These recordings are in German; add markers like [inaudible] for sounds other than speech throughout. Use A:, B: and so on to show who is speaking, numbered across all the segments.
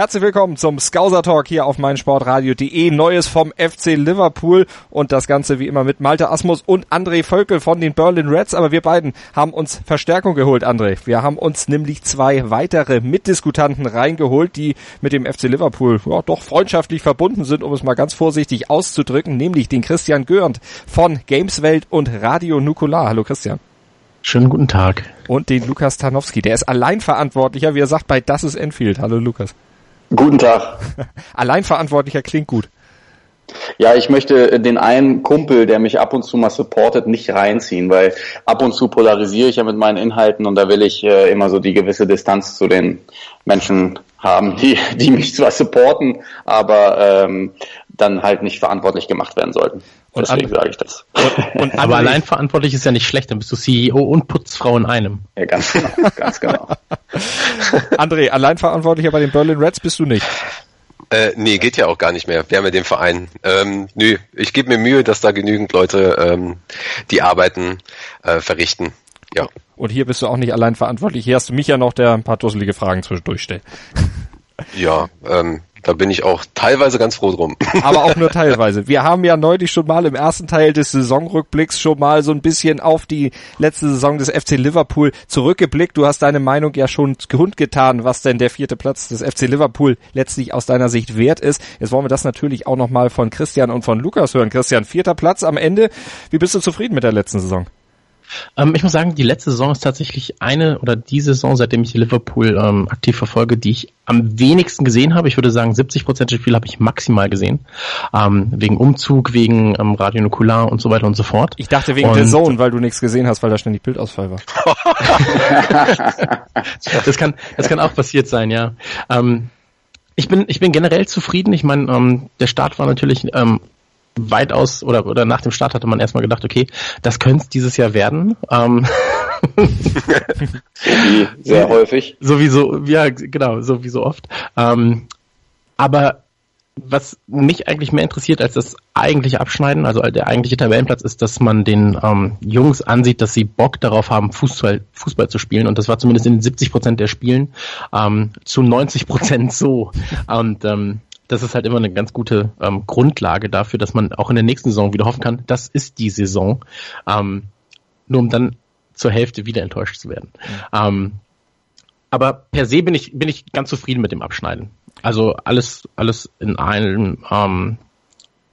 A: Herzlich willkommen zum Scouser Talk hier auf meinsportradio.de. Neues vom FC Liverpool und das Ganze wie immer mit Malte Asmus und André Völkel von den Berlin Reds. Aber wir beiden haben uns Verstärkung geholt, André. Wir haben uns nämlich zwei weitere Mitdiskutanten reingeholt, die mit dem FC Liverpool ja, doch freundschaftlich verbunden sind, um es mal ganz vorsichtig auszudrücken, nämlich den Christian Görnd von Gameswelt und Radio Nukular. Hallo Christian.
B: Schönen guten Tag.
A: Und den Lukas Tarnowski, der ist Alleinverantwortlicher, wie er sagt, bei Das ist Enfield. Hallo Lukas.
C: Guten Tag. [laughs]
A: Alleinverantwortlicher klingt gut.
C: Ja, ich möchte den einen Kumpel, der mich ab und zu mal supportet, nicht reinziehen, weil ab und zu polarisiere ich ja mit meinen Inhalten und da will ich äh, immer so die gewisse Distanz zu den Menschen haben, [laughs] die, die mich zwar supporten, aber ähm, dann halt nicht verantwortlich gemacht werden sollten. Und Deswegen sage ich das.
B: Und, und [laughs] aber allein verantwortlich ist ja nicht schlecht, dann bist du CEO und Putzfrau in einem.
C: Ja, ganz genau, ganz genau. [laughs]
A: André, alleinverantwortlicher bei den Berlin Reds bist du nicht.
D: Äh, nee, geht ja auch gar nicht mehr. Wir haben ja den Verein. Ähm, nö, ich gebe mir Mühe, dass da genügend Leute ähm, die Arbeiten äh, verrichten. Ja.
A: Und hier bist du auch nicht allein verantwortlich. Hier hast du mich ja noch, der ein paar dusselige Fragen zwischendurch stellt.
D: Ja, ähm, da bin ich auch teilweise ganz froh drum. [laughs]
A: Aber auch nur [laughs] teilweise. Wir haben ja neulich schon mal im ersten Teil des Saisonrückblicks schon mal so ein bisschen auf die letzte Saison des FC Liverpool zurückgeblickt. Du hast deine Meinung ja schon getan, was denn der vierte Platz des FC Liverpool letztlich aus deiner Sicht wert ist. Jetzt wollen wir das natürlich auch nochmal von Christian und von Lukas hören. Christian, vierter Platz am Ende. Wie bist du zufrieden mit der letzten Saison?
B: Ähm, ich muss sagen, die letzte Saison ist tatsächlich eine oder die Saison, seitdem ich Liverpool ähm, aktiv verfolge, die ich am wenigsten gesehen habe. Ich würde sagen, 70 Prozent des Spiels habe ich maximal gesehen. Ähm, wegen Umzug, wegen ähm, Radio Nukular und so weiter und so fort.
A: Ich dachte wegen und, der Zone, weil du nichts gesehen hast, weil da ständig Bildausfall war. [laughs]
B: das kann, das kann auch passiert sein, ja. Ähm, ich bin, ich bin generell zufrieden. Ich meine, ähm, der Start war natürlich ähm, weitaus oder oder nach dem Start hatte man erstmal gedacht, okay, das könnte es dieses Jahr werden. Ähm, [laughs]
C: Sehr [laughs] häufig.
B: Sowieso, ja, genau, so wie so oft. Ähm, aber was mich eigentlich mehr interessiert als das eigentliche Abschneiden, also der eigentliche Tabellenplatz, ist, dass man den ähm, Jungs ansieht, dass sie Bock darauf haben, Fußball, Fußball zu spielen. Und das war zumindest in 70 Prozent der Spielen ähm, zu 90 Prozent so. Und ähm, das ist halt immer eine ganz gute ähm, Grundlage dafür, dass man auch in der nächsten Saison wieder hoffen kann, das ist die Saison, ähm, nur um dann zur Hälfte wieder enttäuscht zu werden. Mhm. Ähm, aber per se bin ich bin ich ganz zufrieden mit dem Abschneiden. Also alles alles in allem ähm,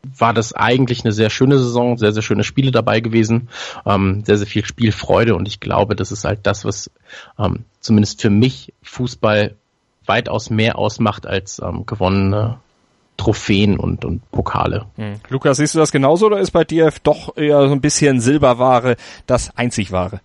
B: war das eigentlich eine sehr schöne Saison, sehr sehr schöne Spiele dabei gewesen, ähm, sehr sehr viel Spielfreude und ich glaube, das ist halt das, was ähm, zumindest für mich Fußball weitaus mehr ausmacht als ähm, gewonnene Trophäen und, und Pokale.
A: Hm. Lukas, siehst du das genauso oder ist bei dir doch eher so ein bisschen Silberware das Einzigware?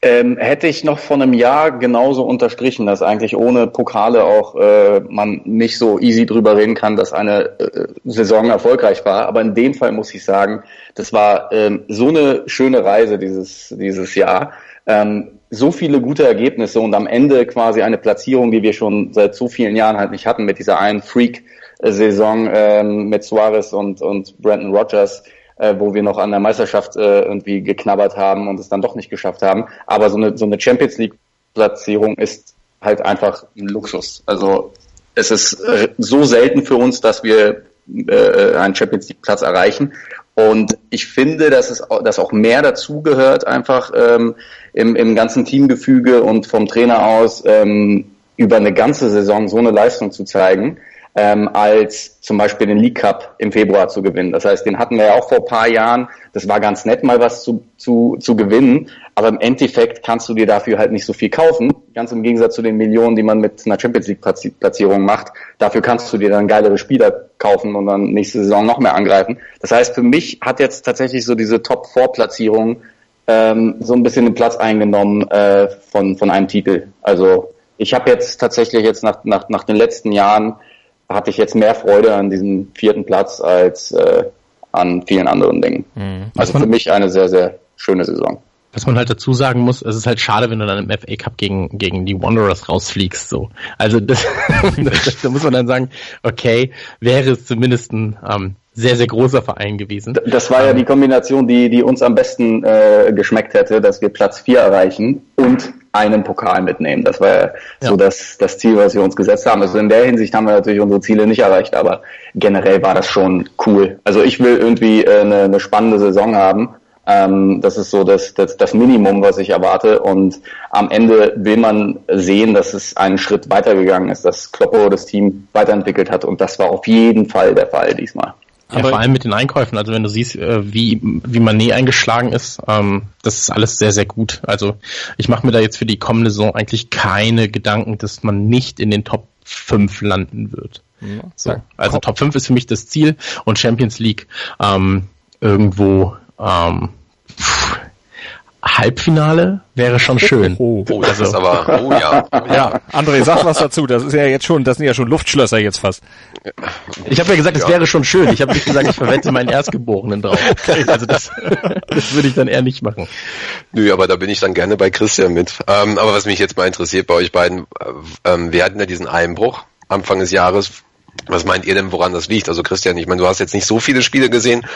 C: Ähm, hätte ich noch vor einem Jahr genauso unterstrichen, dass eigentlich ohne Pokale auch äh, man nicht so easy drüber reden kann, dass eine äh, Saison erfolgreich war. Aber in dem Fall muss ich sagen, das war ähm, so eine schöne Reise dieses, dieses Jahr. Ähm, so viele gute Ergebnisse und am Ende quasi eine Platzierung, die wir schon seit so vielen Jahren halt nicht hatten, mit dieser einen Freak Saison ähm, mit Suarez und, und Brandon Rogers, äh, wo wir noch an der Meisterschaft äh, irgendwie geknabbert haben und es dann doch nicht geschafft haben. Aber so eine, so eine Champions League Platzierung ist halt einfach ein Luxus. Also es ist so selten für uns, dass wir äh, einen Champions League Platz erreichen. Und ich finde, dass es dass auch mehr dazugehört, einfach ähm, im, im ganzen Teamgefüge und vom Trainer aus ähm, über eine ganze Saison so eine Leistung zu zeigen ähm, als zum Beispiel den League Cup im Februar zu gewinnen. Das heißt, den hatten wir ja auch vor paar Jahren. Das war ganz nett, mal was zu, zu, zu gewinnen. Aber im Endeffekt kannst du dir dafür halt nicht so viel kaufen. Ganz im Gegensatz zu den Millionen, die man mit einer Champions League Platzierung macht. Dafür kannst du dir dann geilere Spieler kaufen und dann nächste Saison noch mehr angreifen. Das heißt, für mich hat jetzt tatsächlich so diese Top-4-Platzierung ähm, so ein bisschen den Platz eingenommen äh, von, von einem Titel. Also ich habe jetzt tatsächlich jetzt nach, nach, nach den letzten Jahren hatte ich jetzt mehr Freude an diesem vierten Platz als äh, an vielen anderen Dingen. Mhm. Also für mich eine sehr, sehr schöne Saison.
B: Was man halt dazu sagen muss, es ist halt schade, wenn du dann im FA Cup gegen, gegen die Wanderers rausfliegst, so. Also [laughs] das, da muss man dann sagen, okay, wäre es zumindest ein, ähm, sehr, sehr großer Verein gewesen.
C: Das war ja die Kombination, die, die uns am besten äh, geschmeckt hätte, dass wir Platz vier erreichen und einen Pokal mitnehmen. Das war ja, ja, so das, das Ziel, was wir uns gesetzt haben. Also in der Hinsicht haben wir natürlich unsere Ziele nicht erreicht, aber generell war das schon cool. Also ich will irgendwie äh, eine, eine spannende Saison haben. Ähm, das ist so das, das, das Minimum, was ich erwarte. Und am Ende will man sehen, dass es einen Schritt weitergegangen ist, dass Kloppo das Team weiterentwickelt hat. Und das war auf jeden Fall der Fall diesmal.
B: Ja, vor allem mit den Einkäufen. Also wenn du siehst, äh, wie, wie Manet eingeschlagen ist, ähm, das ist alles sehr, sehr gut. Also ich mache mir da jetzt für die kommende Saison eigentlich keine Gedanken, dass man nicht in den Top 5 landen wird. Ja, so. Also Top 5 ist für mich das Ziel und Champions League ähm, irgendwo ähm, Halbfinale wäre schon schön.
A: Oh, oh das ist aber, oh ja. Ja, André, sag was dazu. Das ist ja jetzt schon, das sind ja schon Luftschlösser jetzt fast.
B: Ich habe ja gesagt, es ja. wäre schon schön. Ich habe nicht gesagt, ich verwette meinen Erstgeborenen drauf. [laughs] Also das, das würde ich dann eher nicht machen.
D: Nö, aber da bin ich dann gerne bei Christian mit. Ähm, aber was mich jetzt mal interessiert bei euch beiden, äh, ähm, wir hatten ja diesen Einbruch Anfang des Jahres. Was meint ihr denn, woran das liegt? Also Christian, ich meine, du hast jetzt nicht so viele Spiele gesehen,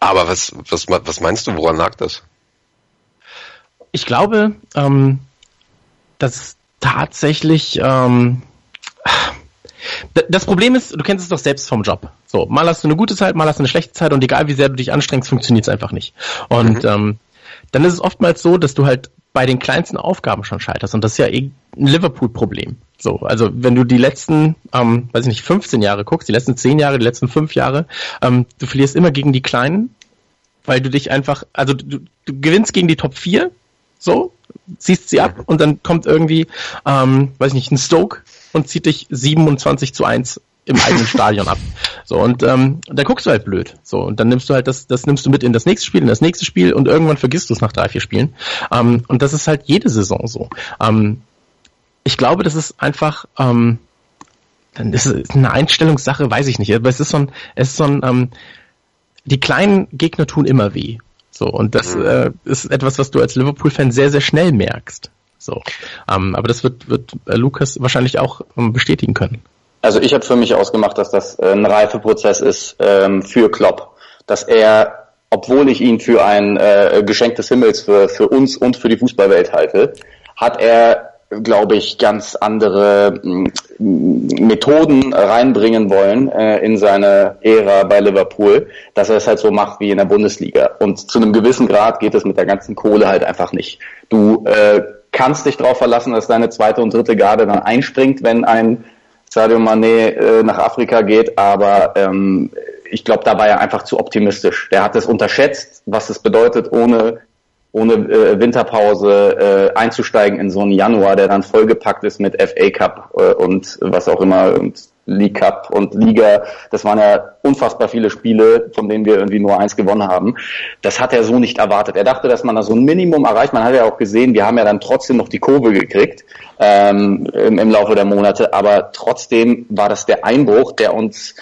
D: aber was, was, was meinst du, woran lag das?
B: Ich glaube, ähm, dass tatsächlich ähm, das Problem ist, du kennst es doch selbst vom Job. So, mal hast du eine gute Zeit, mal hast du eine schlechte Zeit und egal wie sehr du dich anstrengst, funktioniert es einfach nicht. Und mhm. ähm, dann ist es oftmals so, dass du halt bei den kleinsten Aufgaben schon scheiterst und das ist ja eh ein Liverpool-Problem. So, also wenn du die letzten, ähm, weiß ich nicht, 15 Jahre guckst, die letzten 10 Jahre, die letzten 5 Jahre, ähm, du verlierst immer gegen die Kleinen, weil du dich einfach, also du, du gewinnst gegen die Top 4, so, ziehst sie ab und dann kommt irgendwie, ähm, weiß ich nicht, ein Stoke und zieht dich 27 zu 1 im eigenen Stadion ab. So, und ähm, da guckst du halt blöd. So, und dann nimmst du halt das, das nimmst du mit in das nächste Spiel, in das nächste Spiel und irgendwann vergisst du es nach drei, vier Spielen. Ähm, und das ist halt jede Saison so. Ähm, ich glaube, das ist einfach, ähm, dann ist es eine Einstellungssache, weiß ich nicht. Aber es ist so ein, es ist so ein, ähm, die kleinen Gegner tun immer weh. So, und das mhm. äh, ist etwas, was du als Liverpool-Fan sehr, sehr schnell merkst. So. Ähm, aber das wird, wird äh, Lukas wahrscheinlich auch ähm, bestätigen können.
C: Also ich habe für mich ausgemacht, dass das äh, ein Reifeprozess ist ähm, für Klopp, dass er, obwohl ich ihn für ein äh, Geschenk des Himmels für, für uns und für die Fußballwelt halte, hat er glaube ich, ganz andere mm, Methoden reinbringen wollen äh, in seine Ära bei Liverpool, dass er es halt so macht wie in der Bundesliga. Und zu einem gewissen Grad geht es mit der ganzen Kohle halt einfach nicht. Du äh, kannst dich darauf verlassen, dass deine zweite und dritte Garde dann einspringt, wenn ein Sadio Mané äh, nach Afrika geht, aber ähm, ich glaube, da war er einfach zu optimistisch. Der hat es unterschätzt, was es bedeutet, ohne ohne äh, Winterpause äh, einzusteigen in so einen Januar, der dann vollgepackt ist mit FA Cup äh, und was auch immer und League Cup und Liga. Das waren ja unfassbar viele Spiele, von denen wir irgendwie nur eins gewonnen haben. Das hat er so nicht erwartet. Er dachte, dass man da so ein Minimum erreicht. Man hat ja auch gesehen, wir haben ja dann trotzdem noch die Kurve gekriegt ähm, im, im Laufe der Monate, aber trotzdem war das der Einbruch, der uns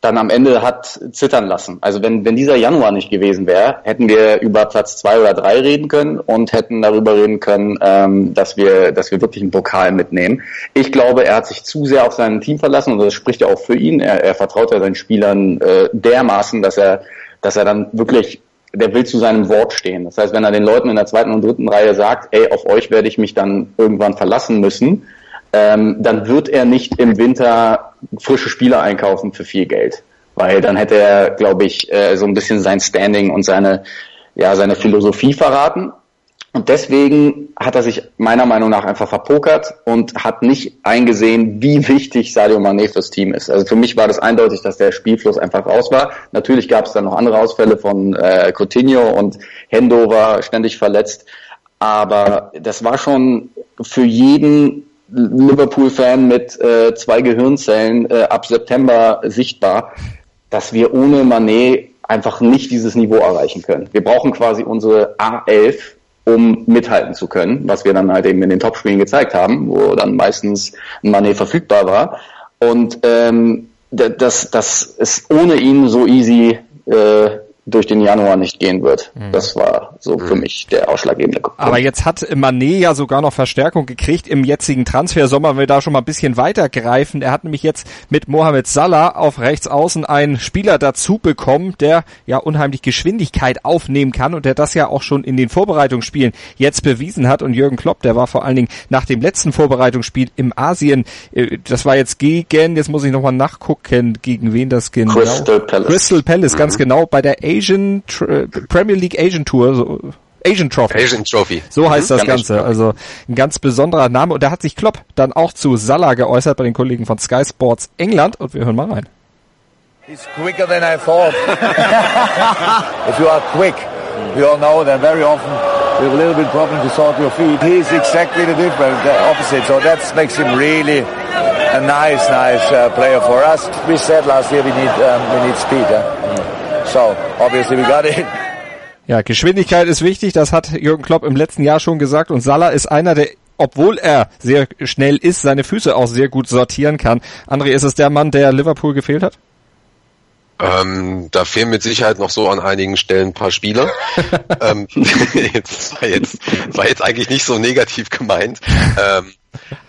C: dann am Ende hat zittern lassen. Also wenn, wenn dieser Januar nicht gewesen wäre, hätten wir über Platz zwei oder drei reden können und hätten darüber reden können, ähm, dass wir, dass wir wirklich einen Pokal mitnehmen. Ich glaube, er hat sich zu sehr auf sein Team verlassen und das spricht ja auch für ihn. Er, er vertraut ja seinen Spielern äh, dermaßen, dass er, dass er dann wirklich der will zu seinem Wort stehen. Das heißt, wenn er den Leuten in der zweiten und dritten Reihe sagt, ey, auf euch werde ich mich dann irgendwann verlassen müssen, ähm, dann wird er nicht im Winter frische Spieler einkaufen für viel Geld. Weil dann hätte er, glaube ich, äh, so ein bisschen sein Standing und seine, ja, seine Philosophie verraten. Und deswegen hat er sich meiner Meinung nach einfach verpokert und hat nicht eingesehen, wie wichtig Sadio Mané fürs Team ist. Also für mich war das eindeutig, dass der Spielfluss einfach raus war. Natürlich gab es dann noch andere Ausfälle von äh, Coutinho und Hendo war ständig verletzt. Aber das war schon für jeden Liverpool-Fan mit äh, zwei Gehirnzellen äh, ab September sichtbar, dass wir ohne Manet einfach nicht dieses Niveau erreichen können. Wir brauchen quasi unsere A11, um mithalten zu können, was wir dann halt eben in den Topspielen gezeigt haben, wo dann meistens Manet verfügbar war. Und ähm, das, das ist ohne ihn so easy äh, durch den Januar nicht gehen wird. Mhm. Das war so für mhm. mich der ausschlaggebende
A: Punkt. Aber jetzt hat Manet ja sogar noch Verstärkung gekriegt im jetzigen Transfersommer, wenn wir da schon mal ein bisschen weiter greifen. Er hat nämlich jetzt mit Mohamed Salah auf rechts außen einen Spieler dazu bekommen, der ja unheimlich Geschwindigkeit aufnehmen kann und der das ja auch schon in den Vorbereitungsspielen jetzt bewiesen hat. Und Jürgen Klopp, der war vor allen Dingen nach dem letzten Vorbereitungsspiel im Asien, äh, das war jetzt gegen, jetzt muss ich nochmal nachgucken, gegen wen das genau.
C: Crystal Palace.
A: Crystal Palace, mhm. ganz genau, bei der Asian Premier League Asian Tour, so, Asian Trophy.
D: Asian Trophy.
A: So heißt mhm, das Ganze. Also ein ganz besonderer Name. Und da hat sich Klopp dann auch zu Salah geäußert bei den Kollegen von Sky Sports England. Und wir hören mal rein.
E: He's quicker than I thought. [laughs] If you are quick, we all know that very often you have a little bit problem to sort your feet. He's exactly the different, the opposite. So that makes him really a nice, nice uh, player for us. We said last year we need um, we need speed. Yeah? So, obviously we got it.
A: Ja, Geschwindigkeit ist wichtig, das hat Jürgen Klopp im letzten Jahr schon gesagt und Salah ist einer, der obwohl er sehr schnell ist, seine Füße auch sehr gut sortieren kann. André, ist es der Mann, der Liverpool gefehlt hat?
D: Ähm, da fehlen mit Sicherheit noch so an einigen Stellen ein paar Spieler. [laughs] ähm, [laughs] jetzt war jetzt war jetzt eigentlich nicht so negativ gemeint. Ähm,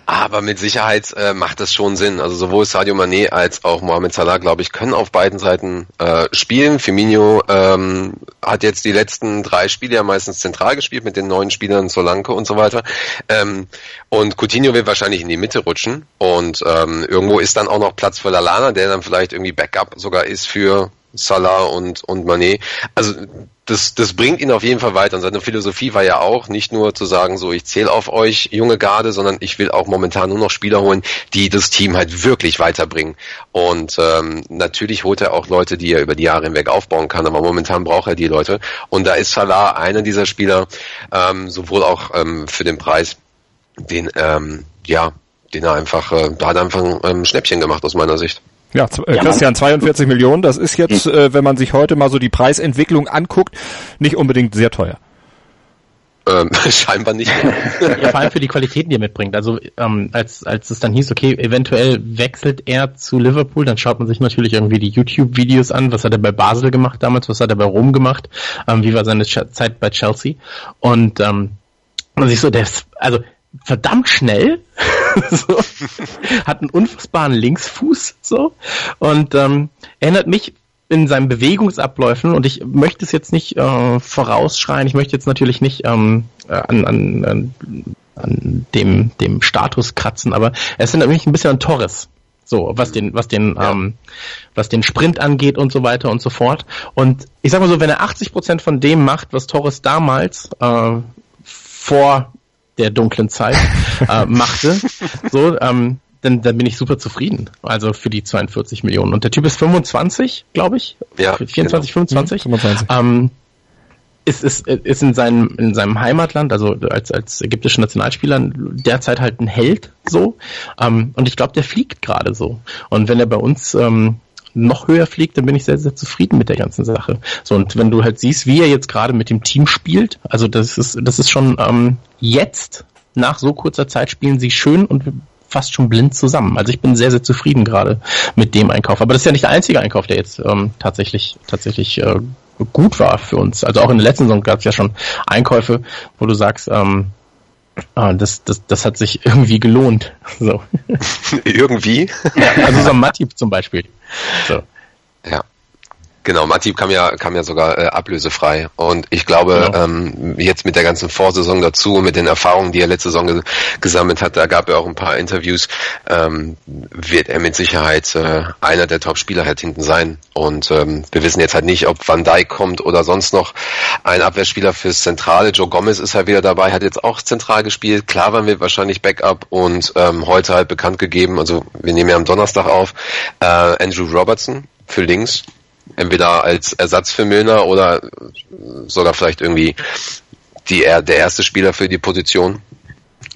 D: aber mit Sicherheit äh, macht das schon Sinn. Also sowohl Sadio Mané als auch Mohamed Salah, glaube ich, können auf beiden Seiten äh, spielen. Firmino ähm, hat jetzt die letzten drei Spiele ja meistens zentral gespielt mit den neuen Spielern Solanke und so weiter. Ähm, und Coutinho wird wahrscheinlich in die Mitte rutschen. Und ähm, irgendwo ist dann auch noch Platz für Lalana, der dann vielleicht irgendwie Backup sogar ist für Salah und, und Mané. Also das, das bringt ihn auf jeden Fall weiter. Und seine Philosophie war ja auch, nicht nur zu sagen, so ich zähle auf euch, junge Garde, sondern ich will auch momentan nur noch Spieler holen, die das Team halt wirklich weiterbringen. Und ähm, natürlich holt er auch Leute, die er über die Jahre hinweg aufbauen kann, aber momentan braucht er die Leute. Und da ist Salah einer dieser Spieler, ähm, sowohl auch ähm, für den Preis, den, ähm, ja, den er einfach, äh, da hat er einfach ein ähm, Schnäppchen gemacht aus meiner Sicht.
A: Ja, äh, Christian, 42 Millionen, das ist jetzt, hm. äh, wenn man sich heute mal so die Preisentwicklung anguckt, nicht unbedingt sehr teuer.
D: Ähm, [laughs] scheinbar nicht.
B: ja, vor allem für die Qualitäten, die er mitbringt. Also ähm, als, als es dann hieß, okay, eventuell wechselt er zu Liverpool, dann schaut man sich natürlich irgendwie die YouTube-Videos an. Was hat er bei Basel gemacht damals? Was hat er bei Rom gemacht? Ähm, wie war seine Zeit bei Chelsea? Und ähm, man sich so, der ist, also verdammt schnell, [laughs] so, hat einen unfassbaren Linksfuß so und ähm, erinnert mich in seinen Bewegungsabläufen und ich möchte es jetzt nicht äh, vorausschreien, ich möchte jetzt natürlich nicht ähm, äh, an, an, an, an dem, dem Status kratzen, aber es erinnert mich ein bisschen an Torres. So, was den, was den, ja. ähm, was den Sprint angeht und so weiter und so fort. Und ich sag mal so, wenn er 80 Prozent von dem macht, was Torres damals äh, vor der dunklen Zeit [laughs] äh, machte, so, ähm, dann, dann bin ich super zufrieden. Also für die 42 Millionen. Und der Typ ist 25, glaube ich.
D: Ja.
B: 24, genau. 25. 25. Ähm, ist, ist, ist in seinem, in seinem Heimatland, also als, als ägyptischer Nationalspieler, derzeit halt ein Held so. Ähm, und ich glaube, der fliegt gerade so. Und wenn er bei uns ähm, noch höher fliegt, dann bin ich sehr, sehr zufrieden mit der ganzen Sache. So, und wenn du halt siehst, wie er jetzt gerade mit dem Team spielt, also das ist, das ist schon ähm, jetzt, nach so kurzer Zeit spielen sie schön und fast schon blind zusammen. Also ich bin sehr, sehr zufrieden gerade mit dem Einkauf. Aber das ist ja nicht der einzige Einkauf, der jetzt ähm, tatsächlich, tatsächlich äh, gut war für uns. Also auch in der letzten Saison gab es ja schon Einkäufe, wo du sagst, ähm, Ah, das, das, das hat sich irgendwie gelohnt. So. [laughs]
D: irgendwie?
B: Ja, also so ein Matip zum Beispiel. So.
D: Ja. Genau, Matip kam ja, kam ja sogar äh, ablösefrei. Und ich glaube, genau. ähm, jetzt mit der ganzen Vorsaison dazu, mit den Erfahrungen, die er letzte Saison ge gesammelt hat, da gab er auch ein paar Interviews, ähm, wird er mit Sicherheit äh, einer der Top-Spieler halt hinten sein. Und ähm, wir wissen jetzt halt nicht, ob Van Dijk kommt oder sonst noch ein Abwehrspieler fürs Zentrale. Joe Gomez ist halt wieder dabei, hat jetzt auch zentral gespielt. Klar waren wir wahrscheinlich Backup und ähm, heute halt bekannt gegeben, also wir nehmen ja am Donnerstag auf, äh, Andrew Robertson für links entweder als Ersatz für Milner oder sogar vielleicht irgendwie die, der erste Spieler für die Position.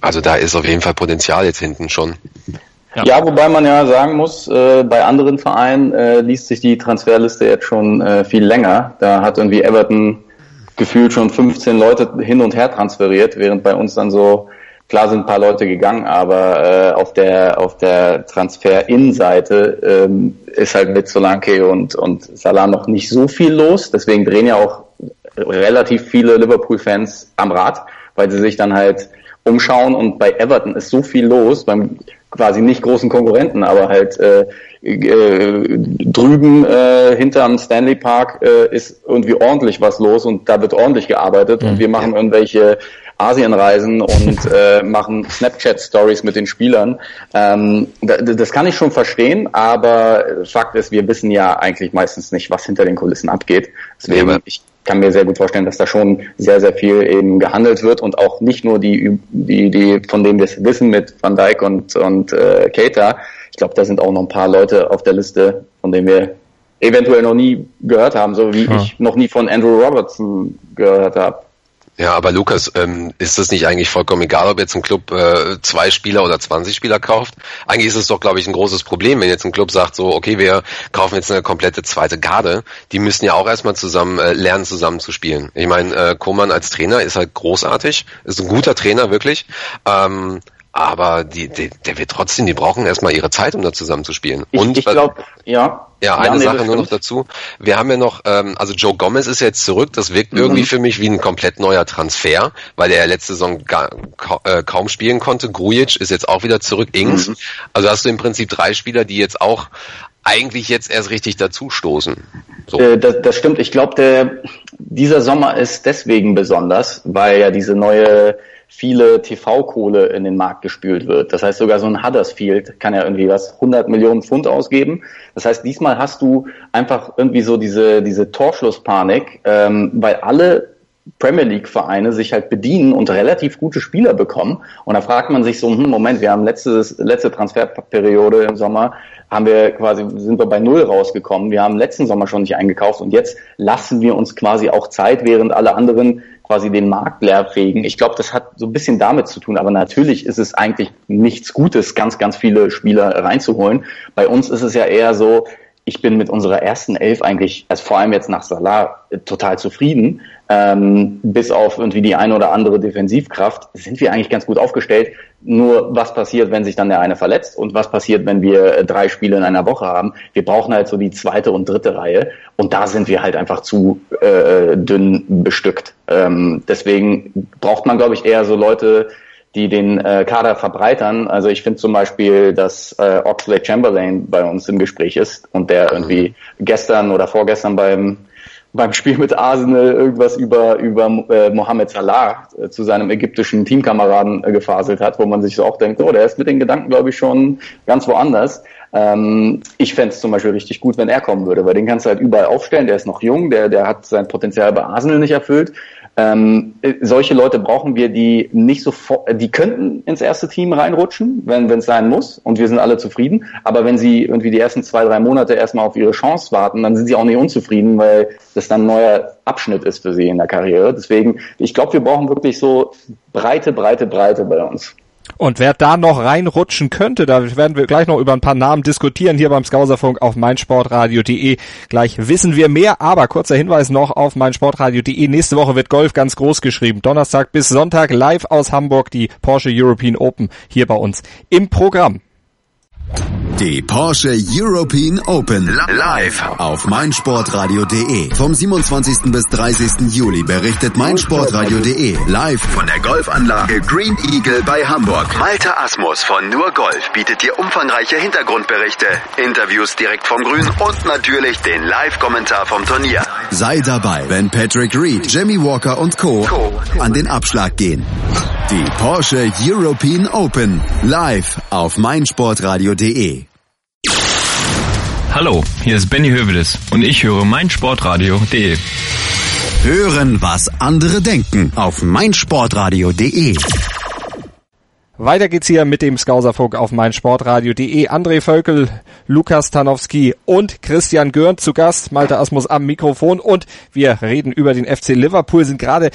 D: Also da ist auf jeden Fall Potenzial jetzt hinten schon.
C: Ja, ja wobei man ja sagen muss, äh, bei anderen Vereinen äh, liest sich die Transferliste jetzt schon äh, viel länger. Da hat irgendwie Everton gefühlt schon 15 Leute hin und her transferiert, während bei uns dann so Klar sind ein paar Leute gegangen, aber äh, auf der auf der Transfer-In-Seite ähm, ist halt mit Solanke und und Salah noch nicht so viel los. Deswegen drehen ja auch relativ viele Liverpool-Fans am Rad, weil sie sich dann halt umschauen. Und bei Everton ist so viel los beim quasi nicht großen Konkurrenten, aber halt äh, äh, drüben äh, hinterm Stanley Park äh, ist irgendwie ordentlich was los und da wird ordentlich gearbeitet. Und wir machen irgendwelche Asienreisen und äh, machen Snapchat-Stories mit den Spielern. Ähm, das kann ich schon verstehen, aber Fakt ist, wir wissen ja eigentlich meistens nicht, was hinter den Kulissen abgeht. Deswegen,
D: Ja,
C: ich kann mir sehr gut vorstellen, dass da schon sehr, sehr viel eben gehandelt wird und auch nicht nur die, die, die von denen wir es wissen mit Van Dijk und, und äh, Keita. Ich glaube, da sind auch noch ein paar Leute auf der Liste, von denen wir eventuell noch nie gehört haben, so wie ich noch nie von Andrew Robertson gehört habe.
D: Ja, aber Lukas, ähm, ist das nicht eigentlich vollkommen egal, ob jetzt ein Club äh, zwei Spieler oder 20 Spieler kauft? Eigentlich ist es doch, glaube ich, ein großes Problem, wenn jetzt ein Club sagt, so, okay, wir kaufen jetzt eine komplette zweite Garde. Die müssen ja auch erstmal zusammen äh, lernen, zusammen zu spielen. Ich meine, äh, Koman als Trainer ist halt großartig, ist ein guter Trainer, wirklich. Ähm, aber die, die, der wird trotzdem, die brauchen erstmal ihre Zeit, um da zusammen zu spielen.
C: Ich,
D: Und
C: ich glaube, ja.
D: ja, eine
C: nee,
D: Sache nur noch dazu. Wir haben ja noch, ähm, also Joe Gomez ist jetzt zurück. Das wirkt irgendwie für mich wie ein komplett neuer Transfer, weil er letzte Saison gar, ka äh, kaum spielen konnte. Grujic ist jetzt auch wieder zurück. Ings. Also hast du im Prinzip drei Spieler, die jetzt auch eigentlich jetzt erst richtig dazustoßen. So.
C: Äh, das, das stimmt. Ich glaube, der dieser Sommer ist deswegen besonders, weil ja diese neue viele TV-Kohle in den Markt gespült wird. Das heißt, sogar so ein Huddersfield kann ja irgendwie was 100 Millionen Pfund ausgeben. Das heißt, diesmal hast du einfach irgendwie so diese diese Torschlusspanik, ähm, weil alle Premier League Vereine sich halt bedienen und relativ gute Spieler bekommen. Und da fragt man sich so, hm, Moment, wir haben letztes, letzte Transferperiode im Sommer, haben wir quasi, sind wir bei Null rausgekommen. Wir haben letzten Sommer schon nicht eingekauft und jetzt lassen wir uns quasi auch Zeit, während alle anderen quasi den Markt leer fegen. Ich glaube, das hat so ein bisschen damit zu tun, aber natürlich ist es eigentlich nichts Gutes, ganz, ganz viele Spieler reinzuholen. Bei uns ist es ja eher so, ich bin mit unserer ersten Elf eigentlich, also vor allem jetzt nach Salah, total zufrieden. Ähm, bis auf irgendwie die eine oder andere Defensivkraft sind wir eigentlich ganz gut aufgestellt. Nur was passiert, wenn sich dann der eine verletzt und was passiert, wenn wir drei Spiele in einer Woche haben? Wir brauchen halt so die zweite und dritte Reihe und da sind wir halt einfach zu äh, dünn bestückt. Ähm, deswegen braucht man, glaube ich, eher so Leute, die den äh, Kader verbreitern. Also ich finde zum Beispiel, dass äh, Oxley Chamberlain bei uns im Gespräch ist und der irgendwie gestern oder vorgestern beim beim Spiel mit Arsenal irgendwas über über äh, Mohamed Salah äh, zu seinem ägyptischen Teamkameraden äh, gefaselt hat, wo man sich so auch denkt, oh, der ist mit den Gedanken, glaube ich, schon ganz woanders. Ähm, ich fände es zum Beispiel richtig gut, wenn er kommen würde, weil den kannst du halt überall aufstellen. Der ist noch jung, der, der hat sein Potenzial bei Arsenal nicht erfüllt. Ähm, äh, solche Leute brauchen wir, die nicht sofort, die könnten ins erste Team reinrutschen, wenn es sein muss, und wir sind alle zufrieden. Aber wenn sie irgendwie die ersten zwei, drei Monate erstmal auf ihre Chance warten, dann sind sie auch nicht unzufrieden, weil das dann ein neuer Abschnitt ist für sie in der Karriere. Deswegen, ich glaube, wir brauchen wirklich so breite, breite, breite bei uns.
A: Und wer da noch reinrutschen könnte, da werden wir gleich noch über ein paar Namen diskutieren hier beim Skauserfunk auf meinsportradio.de. Gleich wissen wir mehr, aber kurzer Hinweis noch auf meinsportradio.de. Nächste Woche wird Golf ganz groß geschrieben. Donnerstag bis Sonntag live aus Hamburg die Porsche European Open hier bei uns im Programm.
F: Die Porsche European Open live auf meinsportradio.de. Vom 27. bis 30. Juli berichtet meinsportradio.de live von der Golfanlage Green Eagle bei Hamburg. Malte Asmus von Nur Golf bietet dir umfangreiche Hintergrundberichte, Interviews direkt vom Grün und natürlich den Live-Kommentar vom Turnier. Sei dabei, wenn Patrick Reed, Jimmy Walker und Co. an den Abschlag gehen. Die Porsche European Open live auf meinsportradio.de.
G: Hallo, hier ist Benny Hövedes und ich höre meinsportradio.de.
F: Hören, was andere denken auf meinsportradio.de.
A: Weiter geht's hier mit dem Skauserfunk auf meinsportradio.de. André Völkel, Lukas Tanowski und Christian Görn zu Gast. Malte Asmus am Mikrofon und wir reden über den FC Liverpool, sind gerade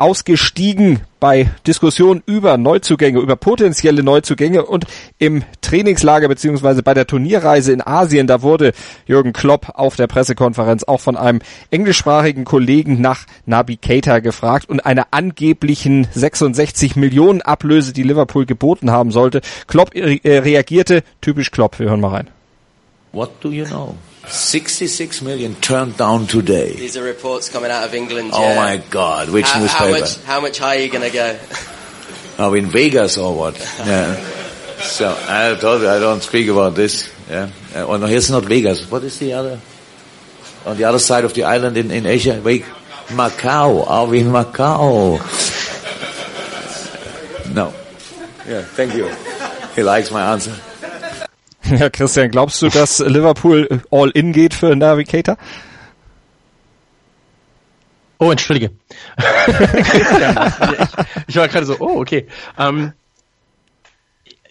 A: ausgestiegen bei Diskussionen über Neuzugänge, über potenzielle Neuzugänge und im Trainingslager beziehungsweise bei der Turnierreise in Asien, da wurde Jürgen Klopp auf der Pressekonferenz auch von einem englischsprachigen Kollegen nach Nabi Keita gefragt und einer angeblichen 66 Millionen Ablöse, die Liverpool geboten haben sollte. Klopp äh, reagierte, typisch Klopp, wir hören mal rein.
H: What do you know? 66 million turned down today.
I: These are reports coming out of England.
H: Oh
I: yeah.
H: my God! Which
I: how,
H: newspaper?
I: How much, how much higher are you going to go?
H: Are [laughs] we in Vegas or what? [laughs] yeah. So I told you I don't speak about this. Yeah. Uh, oh no, here's not Vegas. What is the other? On the other side of the island in, in Asia, wait, Macau. Are we in Macau? no. Yeah. Thank you. He likes my answer. [laughs]
A: Ja, Christian, glaubst du, dass Liverpool all in geht für Navigator?
B: Oh, entschuldige. ich, [laughs] ich, war gerade so, oh, okay. Ähm,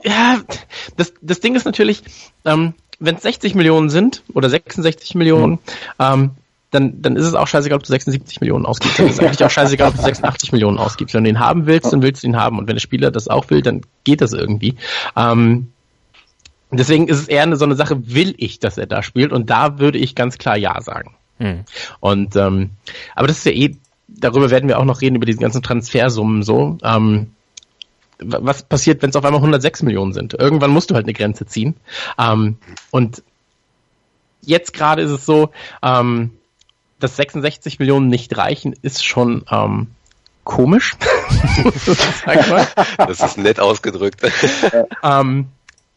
B: ja, das, das Ding ist natürlich, ähm, wenn es 60 Millionen sind oder 66 Millionen, mhm. ähm, dann, dann ist es auch scheißegal, ob du 76 Millionen ausgibst. Dann ist es eigentlich auch scheißegal, ob du 86 Millionen ausgibst. Wenn du ihn haben willst, dann willst du ihn haben. Und wenn der Spieler das auch will, dann geht das irgendwie. Ähm, deswegen ist es eher eine, so eine Sache, will ich, dass er da spielt? Und da würde ich ganz klar Ja sagen. Hm. Und ähm, aber das ist ja eh, darüber werden wir auch noch reden, über diese ganzen Transfersummen so. Ähm, was passiert, wenn es auf einmal 106 Millionen sind? Irgendwann musst du halt eine Grenze ziehen. Ähm, und jetzt gerade ist es so, ähm, dass 66 Millionen nicht reichen, ist schon ähm, komisch. [laughs]
D: das ist nett ausgedrückt.
B: ähm,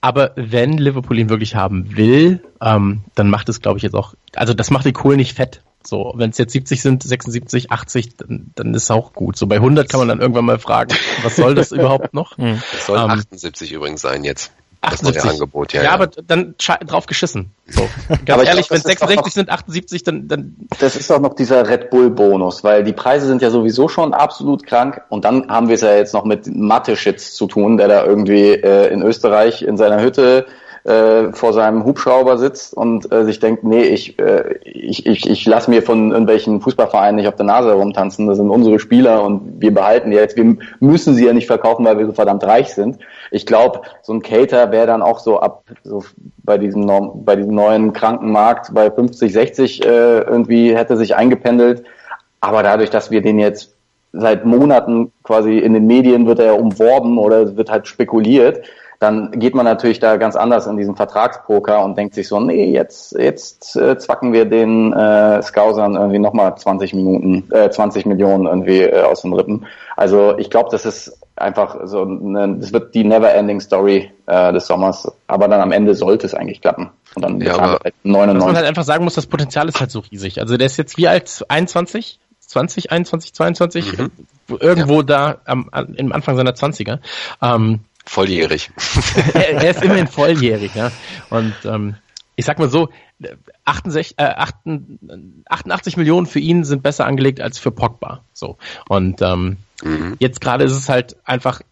B: aber wenn Liverpool ihn wirklich haben will, ähm, dann macht es, glaube ich, jetzt auch, also das macht die Kohl nicht fett. So, wenn es jetzt 70 sind, 76, 80, dann, dann ist es auch gut. So bei 100 kann man dann irgendwann mal fragen, was soll das [laughs] überhaupt noch?
D: Das soll ähm, 78 übrigens sein jetzt.
B: 78. Das neue Angebot, ja. Ja, ja. aber dann drauf geschissen. So. [laughs] Ganz ehrlich, wenn 66 sind, 78, dann, dann.
C: Das ist doch noch dieser Red Bull Bonus, weil die Preise sind ja sowieso schon absolut krank und dann haben wir es ja jetzt noch mit Mathe-Shits zu tun, der da irgendwie äh, in Österreich in seiner Hütte äh, vor seinem Hubschrauber sitzt und äh, sich denkt, nee, ich, äh, ich, ich, ich lasse mir von irgendwelchen Fußballvereinen nicht auf der Nase herumtanzen, das sind unsere Spieler und wir behalten die jetzt, wir müssen sie ja nicht verkaufen, weil wir so verdammt reich sind. Ich glaube, so ein Cater wäre dann auch so ab so bei diesem bei diesem neuen Krankenmarkt bei 50, 60 äh, irgendwie hätte sich eingependelt. Aber dadurch, dass wir den jetzt seit Monaten quasi in den Medien wird er ja umworben oder wird halt spekuliert, dann geht man natürlich da ganz anders in diesen Vertragspoker und denkt sich so, nee, jetzt, jetzt äh, zwacken wir den äh, Scousern irgendwie nochmal 20 Minuten, äh, 20 Millionen irgendwie äh, aus den Rippen. Also ich glaube, das ist einfach so, eine, das wird die never-ending Story äh, des Sommers, aber dann am Ende sollte es eigentlich klappen. Und dann
B: ja, aber halt 99. Was man halt einfach sagen muss, das Potenzial ist halt so riesig. Also der ist jetzt wie alt? 21? 20, 21, 22? Mhm. Irgendwo ja. da am, im Anfang seiner 20er. Ähm,
D: Volljährig. [laughs]
B: er, er, ist immerhin volljährig, ja. Und ähm, ich sag mal so, 68, äh, 88 Millionen für ihn sind besser angelegt als für Pogba. So. Und ähm, mhm. jetzt gerade ist es halt einfach,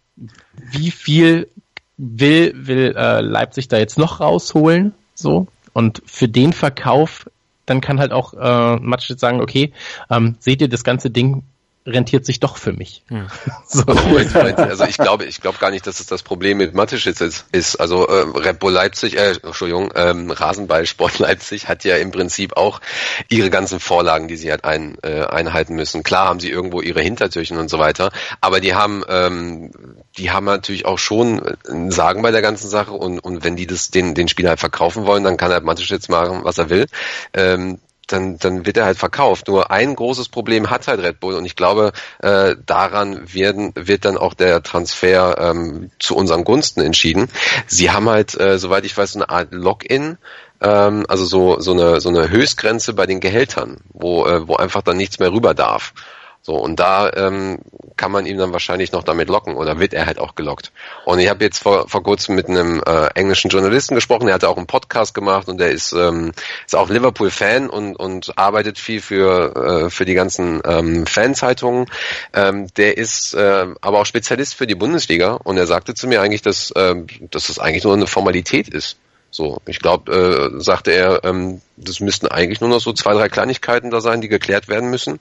B: wie viel will, will äh, Leipzig da jetzt noch rausholen? So. Und für den Verkauf, dann kann halt auch äh, Matsch sagen, okay, ähm, seht ihr das ganze Ding rentiert sich doch für mich. Hm. [laughs]
D: So. Also ich glaube, ich glaube gar nicht, dass es das Problem mit Mateschitz ist. ist. Also äh, Red Bull Leipzig, äh, Entschuldigung, ähm, Rasenballsport [laughs] Leipzig hat ja im Prinzip auch ihre ganzen Vorlagen, die sie halt ein, äh, einhalten müssen. Klar haben sie irgendwo ihre Hintertürchen und so weiter, aber die haben, ähm, die haben natürlich auch schon ein Sagen bei der ganzen Sache und, und wenn die das den, den Spieler halt verkaufen wollen, dann kann halt Mateschitz machen, was er will. Ähm, dann, dann wird er halt verkauft. Nur ein großes Problem hat halt Red Bull und ich glaube, äh, daran werden, wird dann auch der Transfer ähm, zu unseren Gunsten entschieden. Sie haben halt, äh, soweit ich weiß, so eine Art Login, ähm, also so, so, eine, so eine Höchstgrenze bei den Gehältern, wo, äh, wo einfach dann nichts mehr rüber darf. So, und da ähm, kann man ihn dann wahrscheinlich noch damit locken oder wird er halt auch gelockt. Und ich habe jetzt vor, vor kurzem mit einem äh, englischen Journalisten gesprochen, der hatte auch einen Podcast gemacht und der ist, ähm, ist auch Liverpool-Fan und, und arbeitet viel für, äh, für die ganzen ähm, Fanzeitungen. Ähm, der ist äh, aber auch Spezialist für die Bundesliga und er sagte zu mir eigentlich, dass, äh, dass das eigentlich nur eine Formalität ist So, ich glaube, äh, sagte er, ähm, das müssten eigentlich nur noch so zwei, drei Kleinigkeiten da sein, die geklärt werden müssen.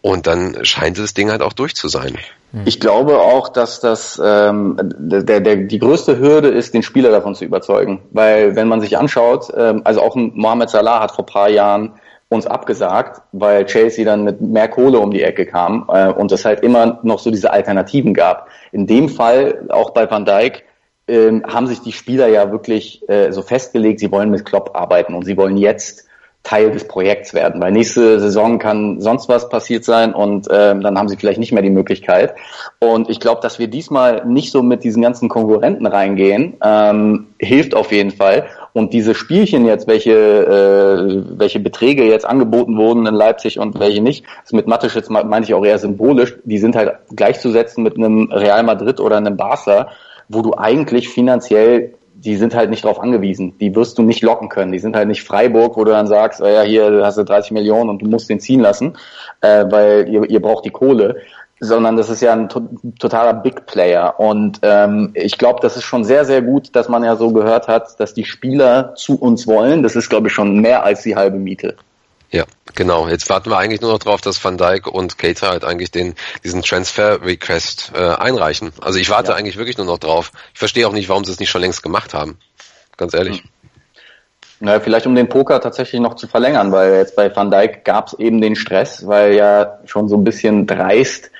D: Und dann scheint das Ding halt auch durch zu sein.
C: Ich glaube auch, dass das ähm, der, der, die größte Hürde ist, den Spieler davon zu überzeugen. Weil wenn man sich anschaut, ähm, also auch Mohamed Salah hat vor paar Jahren uns abgesagt, weil Chelsea dann mit mehr Kohle um die Ecke kam äh, und es halt immer noch so diese Alternativen gab. In dem Fall, auch bei Van Dijk, ähm, haben sich die Spieler ja wirklich äh, so festgelegt, sie wollen mit Klopp arbeiten und sie wollen jetzt Teil des Projekts werden, weil nächste Saison kann sonst was passiert sein und ähm, dann haben sie vielleicht nicht mehr die Möglichkeit. Und ich glaube, dass wir diesmal nicht so mit diesen ganzen Konkurrenten reingehen, ähm, hilft auf jeden Fall. Und diese Spielchen jetzt, welche, äh, welche Beträge jetzt angeboten wurden in Leipzig und welche nicht, das mit Mattisch jetzt meine ich auch eher symbolisch, die sind halt gleichzusetzen mit einem Real Madrid oder einem Barca, wo du eigentlich finanziell die sind halt nicht darauf angewiesen. Die wirst du nicht locken können. Die sind halt nicht Freiburg, wo du dann sagst, oh ja, hier hast du 30 Millionen und du musst den ziehen lassen, äh, weil ihr, ihr braucht die Kohle. Sondern das ist ja ein to totaler Big Player. Und ähm, ich glaube, das ist schon sehr, sehr gut, dass man ja so gehört hat, dass die Spieler zu uns wollen. Das ist, glaube ich, schon mehr als die halbe Miete.
D: Ja, genau. Jetzt warten wir eigentlich nur noch drauf, dass Van Dijk und Keita halt eigentlich den diesen Transfer Request äh, einreichen. Also ich warte ja. eigentlich wirklich nur noch drauf. Ich verstehe auch nicht, warum sie es nicht schon längst gemacht haben. Ganz ehrlich. Hm.
C: Naja, vielleicht um den Poker tatsächlich noch zu verlängern, weil jetzt bei Van Dijk gab es eben den Stress, weil ja schon so ein bisschen dreist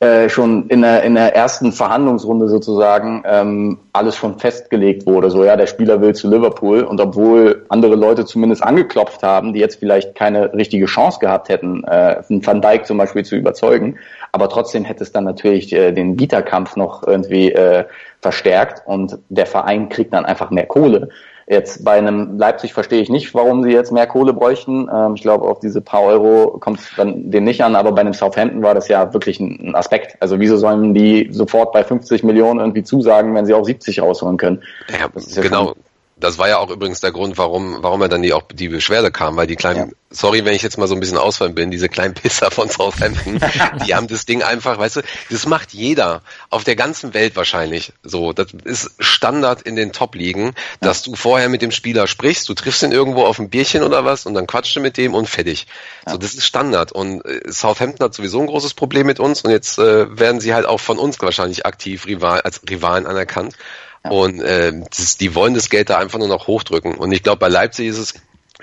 C: äh, schon in der, in der ersten Verhandlungsrunde sozusagen ähm, alles schon festgelegt wurde. So, ja, der Spieler will zu Liverpool und obwohl andere Leute zumindest angeklopft haben, die jetzt vielleicht keine richtige Chance gehabt hätten, äh, Van Dijk zum Beispiel zu überzeugen, aber trotzdem hätte es dann natürlich äh, den Bieterkampf noch irgendwie äh, verstärkt und der Verein kriegt dann einfach mehr Kohle. Jetzt bei einem Leipzig verstehe ich nicht, warum sie jetzt mehr Kohle bräuchten. Ähm, ich glaube, auf diese paar Euro kommt es dann denen nicht an, aber bei einem Southampton war das ja wirklich ein, Aspekt. Also wieso sollen die sofort bei 50 Millionen irgendwie zusagen, wenn sie auch 70 rausholen können?
D: Ja, ja genau das war ja auch übrigens der Grund, warum, warum er dann die auch die Beschwerde kam, weil die kleinen, ja. sorry, wenn ich jetzt mal so ein bisschen ausfallen bin, diese kleinen Pisser von Southampton, [laughs] die haben das Ding einfach, weißt du, das macht jeder auf der ganzen Welt wahrscheinlich. So, das ist Standard in den Top-Ligen, dass du vorher mit dem Spieler sprichst, du triffst ihn irgendwo auf ein Bierchen oder was und dann quatschst du mit dem und fertig. Ja. So, das ist Standard und äh, Southampton hat sowieso ein großes Problem mit uns und jetzt äh, werden sie halt auch von uns wahrscheinlich aktiv Rival, als Rivalen anerkannt. Und äh, das, die wollen das Geld da einfach nur noch hochdrücken. Und ich glaube, bei Leipzig ist es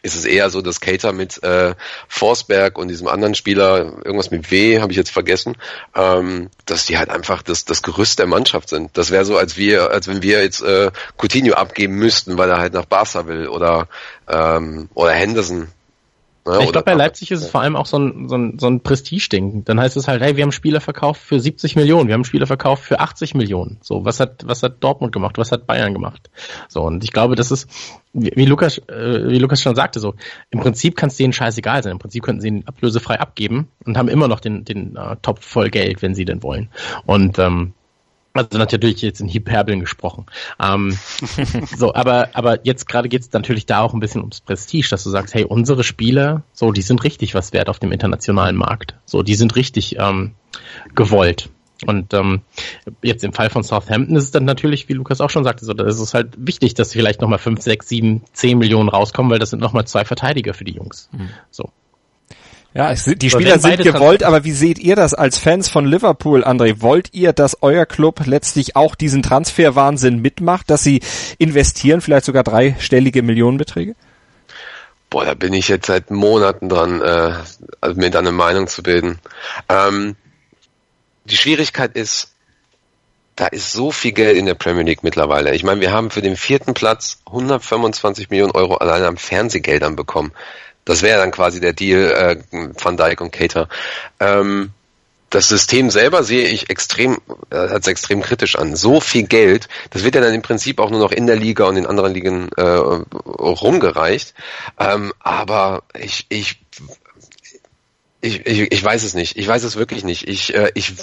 D: ist es eher so, dass Cater mit äh, Forsberg und diesem anderen Spieler, irgendwas mit W, habe ich jetzt vergessen, ähm, dass die halt einfach das, das Gerüst der Mannschaft sind. Das wäre so, als wir, als wenn wir jetzt äh, Coutinho abgeben müssten, weil er halt nach Barca will oder ähm, oder Henderson.
B: Ja, ich glaube, bei Leipzig ist es vor allem auch so ein, so ein, so ein Prestige-Ding. Dann heißt es halt, hey, wir haben Spieler verkauft für 70 Millionen, wir haben Spieler verkauft für 80 Millionen. So, was hat, was hat Dortmund gemacht, was hat Bayern gemacht? So, und ich glaube, das ist, wie, Lukas, äh, wie Lukas schon sagte, so, im Prinzip kann es denen scheißegal sein. Im Prinzip könnten sie ihn ablösefrei abgeben und haben immer noch den, den uh, Topf voll Geld, wenn sie denn wollen. Und ähm, also natürlich jetzt in Hyperbeln gesprochen. Ähm, [laughs] so, aber aber jetzt gerade geht es natürlich da auch ein bisschen ums Prestige, dass du sagst, hey, unsere Spieler, so, die sind richtig was wert auf dem internationalen Markt. So, die sind richtig ähm, gewollt. Und ähm, jetzt im Fall von Southampton ist es dann natürlich, wie Lukas auch schon sagte, so, da ist es halt wichtig, dass vielleicht nochmal 5, 6, 7, 10 Millionen rauskommen, weil das sind nochmal zwei Verteidiger für die Jungs. Mhm. So.
A: Ja, die Spieler sind gewollt, aber wie seht ihr das als Fans von Liverpool, André? Wollt ihr, dass euer Club letztlich auch diesen Transferwahnsinn mitmacht, dass sie investieren, vielleicht sogar dreistellige Millionenbeträge?
D: Boah, da bin ich jetzt seit Monaten dran, äh, also mir da eine Meinung zu bilden. Ähm, die Schwierigkeit ist, da ist so viel Geld in der Premier League mittlerweile. Ich meine, wir haben für den vierten Platz 125 Millionen Euro allein an Fernsehgeldern bekommen. Das wäre dann quasi der Deal äh, Van Dijk und Cater. Ähm, das System selber sehe ich extrem, äh, als extrem kritisch an. So viel Geld, das wird ja dann im Prinzip auch nur noch in der Liga und in anderen Ligen äh, rumgereicht. Ähm, aber ich, ich ich, ich, ich weiß es nicht. Ich weiß es wirklich nicht. Ich, äh, ich,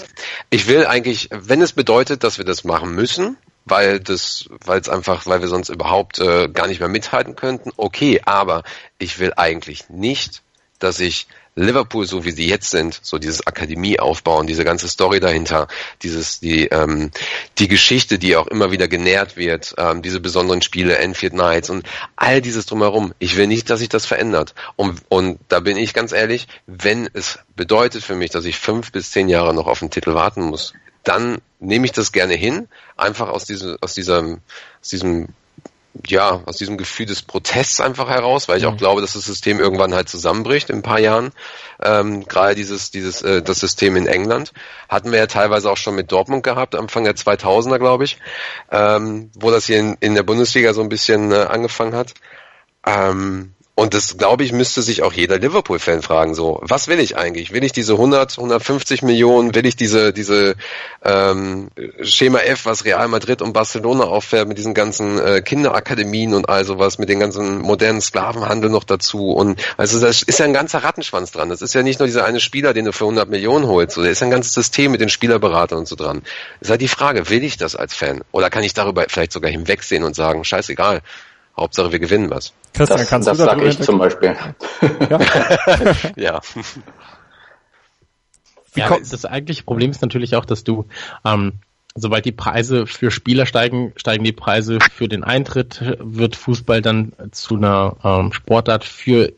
D: ich will eigentlich, wenn es bedeutet, dass wir das machen müssen, weil das, weil es einfach, weil wir sonst überhaupt äh, gar nicht mehr mithalten könnten. Okay, aber ich will eigentlich nicht dass ich Liverpool, so wie sie jetzt sind, so dieses Akademie aufbauen, diese ganze Story dahinter, dieses die ähm, die Geschichte, die auch immer wieder genährt wird, ähm, diese besonderen Spiele, Enfield Nights und all dieses drumherum. Ich will nicht, dass sich das verändert. Und und da bin ich ganz ehrlich, wenn es bedeutet für mich, dass ich fünf bis zehn Jahre noch auf den Titel warten muss, dann nehme ich das gerne hin, einfach aus diesem aus diesem aus diesem ja, aus diesem Gefühl des Protests einfach heraus, weil ich auch glaube, dass das System irgendwann halt zusammenbricht in ein paar Jahren. Ähm, Gerade dieses, dieses, äh, das System in England hatten wir ja teilweise auch schon mit Dortmund gehabt, Anfang der 2000er, glaube ich, ähm, wo das hier in, in der Bundesliga so ein bisschen äh, angefangen hat. Ähm, und das, glaube ich, müsste sich auch jeder Liverpool-Fan fragen, so, was will ich eigentlich? Will ich diese 100, 150 Millionen? Will ich diese, diese ähm, Schema F, was Real Madrid und Barcelona auffährt, mit diesen ganzen äh, Kinderakademien und all sowas, mit den ganzen modernen Sklavenhandel noch dazu? Und also das ist ja ein ganzer Rattenschwanz dran. Das ist ja nicht nur dieser eine Spieler, den du für 100 Millionen holst. So, da ist ein ganzes System mit den Spielerberatern und so dran. Ist halt die Frage, will ich das als Fan? Oder kann ich darüber vielleicht sogar hinwegsehen und sagen, scheißegal, Hauptsache wir gewinnen was.
A: Christian,
C: Das,
A: kannst
C: das
A: du
C: sag
A: darüber
C: ich zum Beispiel.
D: Ja. [laughs]
A: Wie
B: ja,
A: kommt-
B: das eigentliche Problem ist natürlich auch, dass du, ähm, sobald die Preise für Spieler steigen, steigen die Preise für den Eintritt, wird Fußball dann zu einer ähm, Sportart für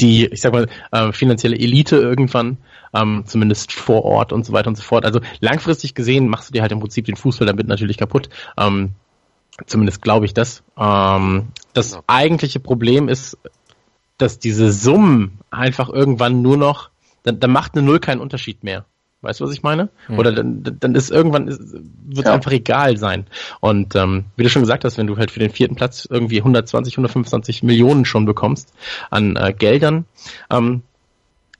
B: die, ich sag mal, äh, finanzielle Elite irgendwann, ähm, zumindest vor Ort und so weiter und so fort. Also langfristig gesehen machst du dir halt im Prinzip den Fußball damit natürlich kaputt. Ähm, zumindest glaube ich das. Ähm, das
D: Genau.
B: eigentliche Problem ist, dass diese Summen einfach irgendwann nur noch, dann, dann macht eine Null keinen Unterschied mehr. Weißt du, was ich meine? Oder dann, dann ist irgendwann wird es
C: Ja.
B: einfach egal sein. Und ähm, wie du schon gesagt hast, wenn du halt für den vierten Platz irgendwie 120, 125 Millionen schon bekommst an äh, Geldern, ähm,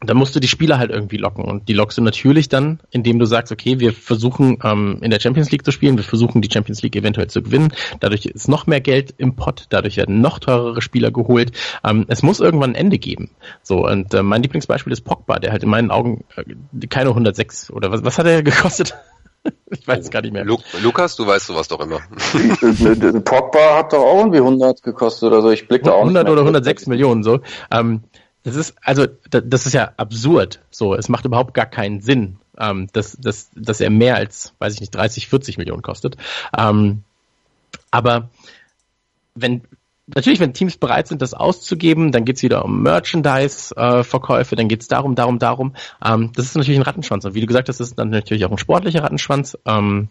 B: dann musst du die Spieler halt irgendwie locken. Und die lockst du natürlich dann, indem du sagst, okay, wir versuchen ähm, in der Champions League zu spielen, wir versuchen die Champions League eventuell zu gewinnen. Dadurch ist noch mehr Geld im Pott, dadurch werden noch teurere Spieler geholt. Ähm, es muss irgendwann ein Ende geben. So, und äh, mein Lieblingsbeispiel ist Pogba, der halt in meinen Augen äh, keine 106 oder was, was hat er gekostet? [laughs] ich weiß es gar nicht mehr.
D: Lu Lukas, du weißt sowas doch immer. [laughs]
C: Pogba hat doch auch irgendwie 100 gekostet oder so. Ich blick da auch nicht
B: 100
C: mehr.
B: oder 106 Millionen so. Ähm, das ist also da- das ist ja absurd. So, es macht überhaupt gar keinen Sinn, ähm, dass, dass, dass er mehr als, weiß ich nicht, 30, 40 Millionen kostet. Ähm, aber wenn natürlich, wenn Teams bereit sind, das auszugeben, dann geht's wieder um Merchandise-Verkäufe, dann geht's darum, darum, darum. Ähm, das ist natürlich ein Rattenschwanz. Und wie du gesagt hast, das ist dann natürlich auch ein sportlicher Rattenschwanz. Ähm,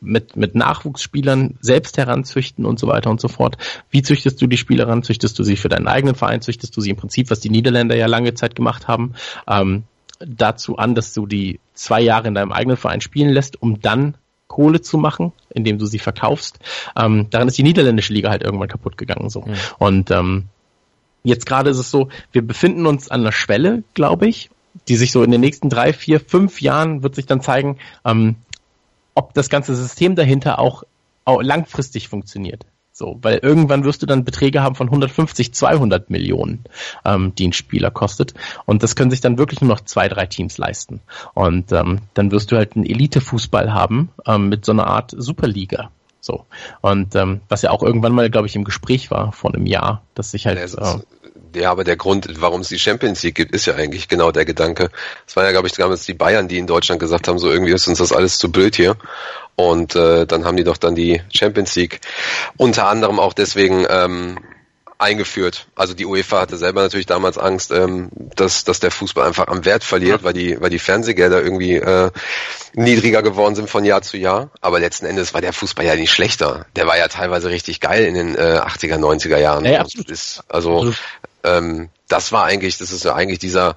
B: mit, mit Nachwuchsspielern selbst heranzüchten und so weiter und so fort. Wie züchtest du die Spieler ran? Züchtest du sie für deinen eigenen Verein? Züchtest du sie im Prinzip, was die Niederländer ja lange Zeit gemacht haben, ähm, dazu an, dass du die zwei Jahre in deinem eigenen Verein spielen lässt, um dann Kohle zu machen, indem du sie verkaufst. Ähm, daran ist die niederländische Liga halt irgendwann kaputt gegangen. so. Und ähm, jetzt gerade ist es so, wir befinden uns an einer Schwelle, glaube ich, die sich so in den nächsten drei, vier, fünf Jahren wird sich dann zeigen, ähm, ob das ganze System dahinter auch, auch langfristig funktioniert. So, weil irgendwann wirst du dann Beträge haben von 150, 200 Millionen, ähm, die ein Spieler kostet. Und das können sich dann wirklich nur noch zwei, drei Teams leisten. Und ähm, dann wirst du halt einen Elite-Fußball haben ähm, mit so einer Art Superliga. So. Und ähm, was ja auch irgendwann mal, glaube ich, im Gespräch war vor einem Jahr, dass sich halt.
D: Ja, es
B: Äh,
D: Ja, aber der Grund, warum es die Champions League gibt, ist ja eigentlich genau der Gedanke. Es waren ja, glaube ich, damals die Bayern, die in Deutschland gesagt haben, so irgendwie ist uns das alles zu blöd hier. Und äh, dann haben die doch dann die Champions League unter anderem auch deswegen ähm, eingeführt. Also die UEFA hatte selber natürlich damals Angst, ähm, dass, dass der Fußball einfach am Wert verliert, weil die, weil die Fernsehgelder irgendwie äh, niedriger geworden sind von Jahr zu Jahr. Aber letzten Endes war der Fußball ja nicht schlechter. Der war ja teilweise richtig geil in den äh, 80er, 90er Jahren.
B: Ja, absolut.
D: Ist, also
B: Absolut.
D: Ähm, das war eigentlich, das ist ja eigentlich dieser,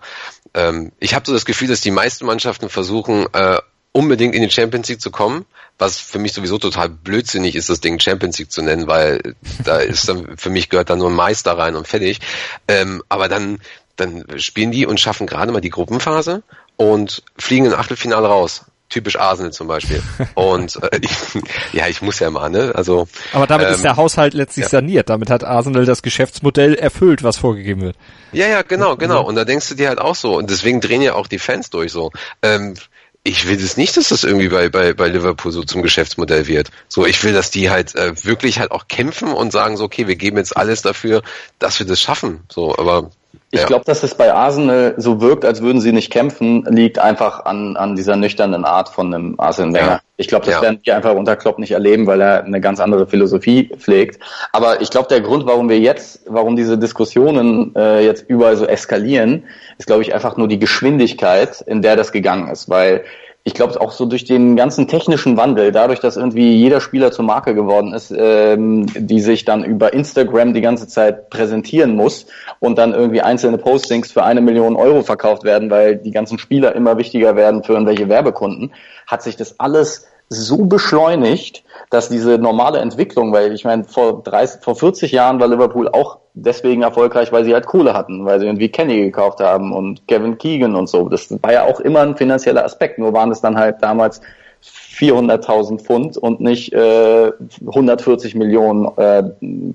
D: ähm, ich habe so das Gefühl, dass die meisten Mannschaften versuchen, äh, unbedingt in die Champions League zu kommen, was für mich sowieso total blödsinnig ist, das Ding Champions League zu nennen, weil da ist dann, für mich gehört da nur ein Meister rein und fertig. Ähm, aber dann, dann spielen die und schaffen gerade mal die Gruppenphase und fliegen im Achtelfinale raus. Typisch Arsenal zum Beispiel. Und äh, ich, [laughs] ja, ich muss ja mal, ne? Also
A: Aber damit
D: ähm,
A: ist der Haushalt letztlich
D: ja.
A: saniert. Damit hat Arsenal das Geschäftsmodell erfüllt, was vorgegeben wird.
D: Ja, ja, genau, genau. Und da denkst du dir halt auch so. Und deswegen drehen ja auch die Fans durch so. Ähm, ich will das nicht, dass das irgendwie bei, bei, bei Liverpool so zum Geschäftsmodell wird. So, ich will, dass die halt äh, wirklich halt auch kämpfen und sagen so, okay, wir geben jetzt alles dafür, dass wir das schaffen. So, aber
C: Ich
D: Ja.
C: glaube, dass es bei Arsenal so wirkt, als würden sie nicht kämpfen, liegt einfach an, an dieser nüchternen Art von einem Arsene Wenger.
D: Ja.
C: Ich glaube, das
D: Ja.
C: werden wir einfach unter Klopp nicht erleben, weil er eine ganz andere Philosophie pflegt. Aber ich glaube, der Grund, warum wir jetzt, warum diese Diskussionen äh, jetzt überall so eskalieren, ist, glaube ich, einfach nur die Geschwindigkeit, in der das gegangen ist. Weil ich glaube, auch so durch den ganzen technischen Wandel, dadurch, dass irgendwie jeder Spieler zur Marke geworden ist, ähm, die sich dann über Instagram die ganze Zeit präsentieren muss und dann irgendwie einzelne Postings für eine Million Euro verkauft werden, weil die ganzen Spieler immer wichtiger werden für irgendwelche Werbekunden, hat sich das alles so beschleunigt, dass diese normale Entwicklung, weil ich meine, vor 30, vor 40 Jahren war Liverpool auch deswegen erfolgreich, weil sie halt Kohle hatten, weil sie irgendwie Kenny gekauft haben und Kevin Keegan und so. Das war ja auch immer ein finanzieller Aspekt, nur waren es dann halt damals 400.000 Pfund und nicht äh, 140 Millionen äh,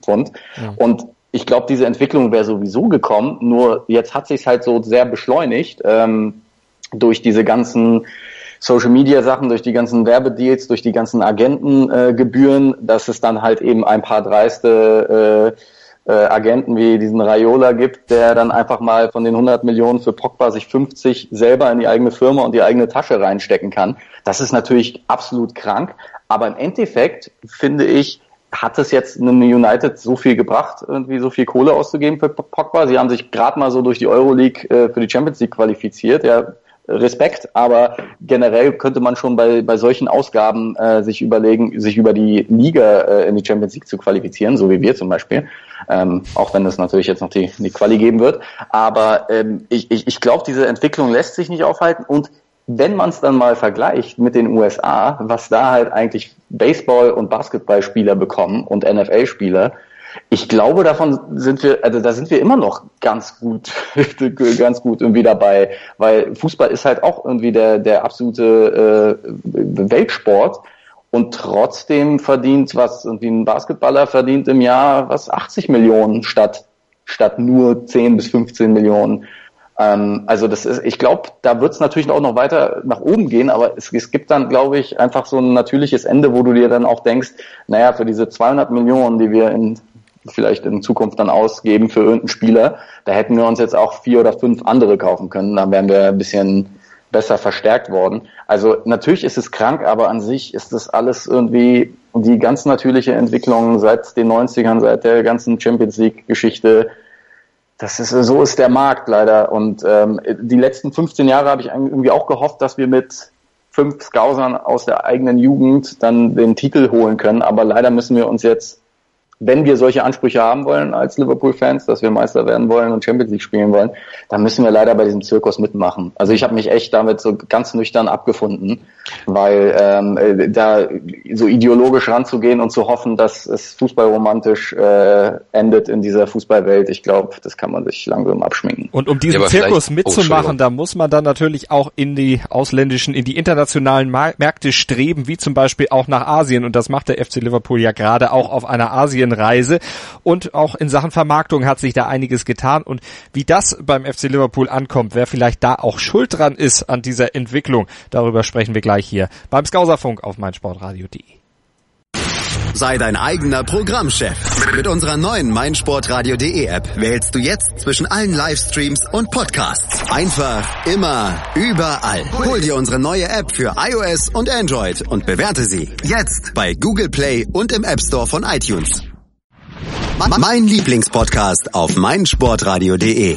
C: Pfund. Und ich glaube, diese Entwicklung wäre sowieso gekommen, nur jetzt hat sich halt so sehr beschleunigt ähm, durch diese ganzen Social Media Sachen, durch die ganzen Werbedeals, durch die ganzen Agentengebühren, äh, dass es dann halt eben ein paar dreiste äh, äh, Agenten wie diesen Raiola gibt, der dann einfach mal von den 100 Millionen für Pogba sich 50 selber in die eigene Firma und die eigene Tasche reinstecken kann. Das ist natürlich absolut krank, aber im Endeffekt finde ich, hat es jetzt einem United so viel gebracht, irgendwie so viel Kohle auszugeben für Pogba? Sie haben sich gerade mal so durch die Euroleague äh, für die Champions League qualifiziert, ja, Respekt, aber generell könnte man schon bei, bei solchen Ausgaben äh, sich überlegen, sich über die Liga äh, in die Champions League zu qualifizieren, so wie wir zum Beispiel, ähm, auch wenn es natürlich jetzt noch die, die Quali geben wird. Aber ähm, ich, ich, ich glaube, diese Entwicklung lässt sich nicht aufhalten und wenn man es dann mal vergleicht mit den USA, was da halt eigentlich Baseball- und Basketballspieler bekommen und NFL-Spieler, ich glaube, davon sind wir, also da sind wir immer noch ganz gut, [laughs] ganz gut irgendwie dabei, weil Fußball ist halt auch irgendwie der, der absolute äh, Weltsport und trotzdem verdient was irgendwie ein Basketballer verdient im Jahr was 80 Millionen statt statt nur 10 bis 15 Millionen. Ähm, also das ist, ich glaube, da wird es natürlich auch noch weiter nach oben gehen, aber es, es gibt dann, glaube ich, einfach so ein natürliches Ende, wo du dir dann auch denkst, naja, für diese 200 Millionen, die wir in vielleicht in Zukunft dann ausgeben für irgendeinen Spieler, da hätten wir uns jetzt auch vier oder fünf andere kaufen können, dann wären wir ein bisschen besser verstärkt worden. Also natürlich ist es krank, aber an sich ist das alles irgendwie die ganz natürliche Entwicklung seit den 90ern, seit der ganzen Champions League Geschichte. Das ist so ist der Markt leider. Und ähm, die letzten 15 Jahre habe ich irgendwie auch gehofft, dass wir mit fünf Scousern aus der eigenen Jugend dann den Titel holen können. Aber leider müssen wir uns jetzt wenn wir solche Ansprüche haben wollen als Liverpool-Fans, dass wir Meister werden wollen und Champions League spielen wollen, dann müssen wir leider bei diesem Zirkus mitmachen. Also ich habe mich echt damit so ganz nüchtern abgefunden, weil ähm, äh, da so ideologisch ranzugehen und zu hoffen, dass es fußballromantisch äh, endet in dieser Fußballwelt, ich glaube, das kann man sich langsam abschminken.
A: Und um diesen
D: Ja,
A: Zirkus
D: oh,
A: mitzumachen,
D: Entschuldigung.
A: da muss man dann natürlich auch in die ausländischen, in die internationalen Märkte streben, wie zum Beispiel auch nach Asien. Und das macht der FC Liverpool ja gerade auch auf einer Asienreise. Und auch in Sachen Vermarktung hat sich da einiges getan. Und wie das beim FC Liverpool ankommt, wer vielleicht da auch schuld dran ist an dieser Entwicklung, darüber sprechen wir gleich hier beim Skauserfunk auf meinsportradio.de.
F: Sei dein eigener Programmchef. Mit unserer neuen meinsportradio.de App wählst du jetzt zwischen allen Livestreams und Podcasts. Einfach, immer, überall. Hol dir unsere neue App für iOS und Android und bewerte sie jetzt bei Google Play und im App Store von iTunes. Mein Lieblingspodcast auf meinsportradio.de.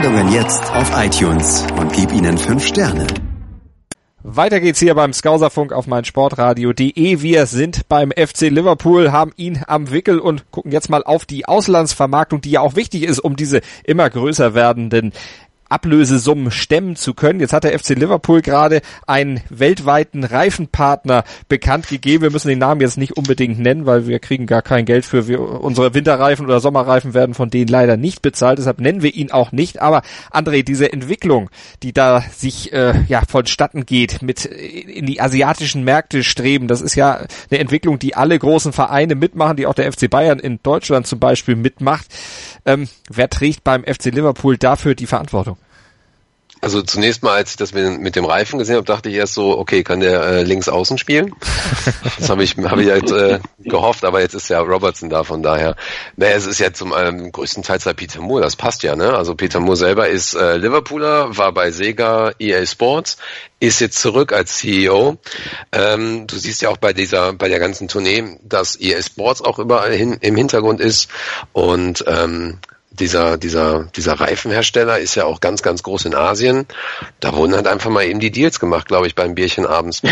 F: Sendungen jetzt auf iTunes und gib ihnen fünf Sterne.
A: Weiter geht's hier beim Skauserfunk auf meinsportradio.de. Wir sind beim FC Liverpool, haben ihn am Wickel und gucken jetzt mal auf die Auslandsvermarktung, die ja auch wichtig ist, um diese immer größer werdenden Ablösesummen stemmen zu können. Jetzt hat der FC Liverpool gerade einen weltweiten Reifenpartner bekannt gegeben. Wir müssen den Namen jetzt nicht unbedingt nennen, weil wir kriegen gar kein Geld für wir, unsere Winterreifen oder Sommerreifen werden von denen leider nicht bezahlt. Deshalb nennen wir ihn auch nicht. Aber André, diese Entwicklung, die da sich äh, ja vonstatten geht, mit in die asiatischen Märkte streben, das ist ja eine Entwicklung, die alle großen Vereine mitmachen, die auch der FC Bayern in Deutschland zum Beispiel mitmacht. Ähm, wer trägt beim FC Liverpool dafür die Verantwortung?
D: Also zunächst mal, als ich das mit, dem Reifen gesehen habe, dachte ich erst so, okay, kann der äh, links außen spielen? Das habe ich, hab ich halt äh, gehofft, aber jetzt ist ja Robertson da, von daher. Naja, es ist ja zum ähm, größten Teil halt Peter Moore, das passt ja, ne? Also Peter Moore selber ist äh, Liverpooler, war bei Sega EA Sports, ist jetzt zurück als CEO. Ähm, du siehst ja auch bei dieser, bei der ganzen Tournee, dass EA Sports auch überall hin, im Hintergrund ist und ähm, dieser, dieser, dieser Reifenhersteller ist ja auch ganz, ganz groß in Asien. Da wurden halt einfach mal eben die Deals gemacht, glaube ich, beim Bierchen abends. [laughs] [laughs]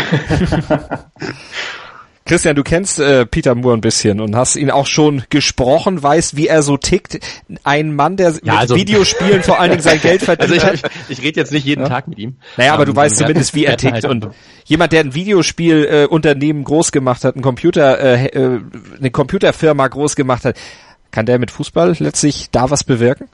A: Christian, du kennst äh, Peter Moore ein bisschen und hast ihn auch schon gesprochen, weißt, wie er so tickt. Ein Mann, der ja, mit also, Videospielen vor allen Dingen sein Geld [laughs] verdient
B: also
A: ich,
B: Ich, ich rede jetzt nicht jeden ja? Tag mit ihm.
A: Naja, aber um, du weißt zumindest, wie er tickt. Halt und jemand, der ein Videospielunternehmen äh, groß gemacht hat, ein Computer, äh, äh, eine Computerfirma groß gemacht hat, kann der mit Fußball letztlich da was bewirken?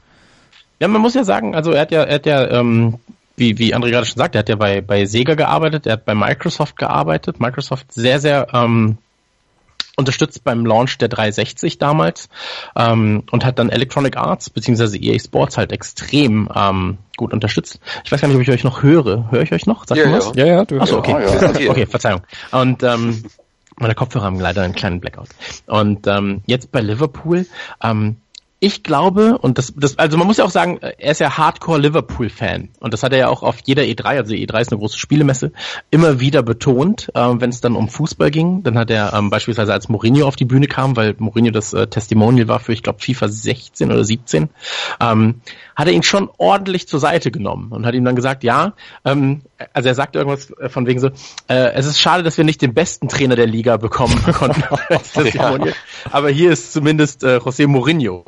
B: Ja, man muss ja sagen, also er hat ja, er hat ja, ähm, wie, wie André gerade schon sagt, er hat ja bei, bei Sega gearbeitet, er hat bei Microsoft gearbeitet. Microsoft sehr, sehr ähm, unterstützt beim Launch der 360 damals ähm, und hat dann Electronic Arts bzw. EA Sports halt extrem ähm, gut unterstützt. Ich weiß gar nicht, ob ich euch noch höre. Höre ich euch noch?
A: Sagt ja, was? Ja, ja,
B: du Achso, okay. Ja, ja. [laughs] okay, Verzeihung. Und ähm, meine Kopfhörer haben leider einen kleinen Blackout. Und ähm, jetzt bei Liverpool, ähm, ich glaube, und das, das, also man muss ja auch sagen, er ist ja Hardcore Liverpool-Fan. Und das hat er ja auch auf jeder E3, also die E3 ist eine große Spielemesse, immer wieder betont, äh, wenn es dann um Fußball ging. Dann hat er ähm, beispielsweise, als Mourinho auf die Bühne kam, weil Mourinho das äh, Testimonial war für, ich glaube, FIFA 16 oder 17, ähm, hat er ihn schon ordentlich zur Seite genommen und hat ihm dann gesagt, ja, ähm, also er sagte irgendwas von wegen so, äh, es ist schade, dass wir nicht den besten Trainer der Liga bekommen [laughs] konnten. [laughs] ja. Aber hier ist zumindest äh, José Mourinho.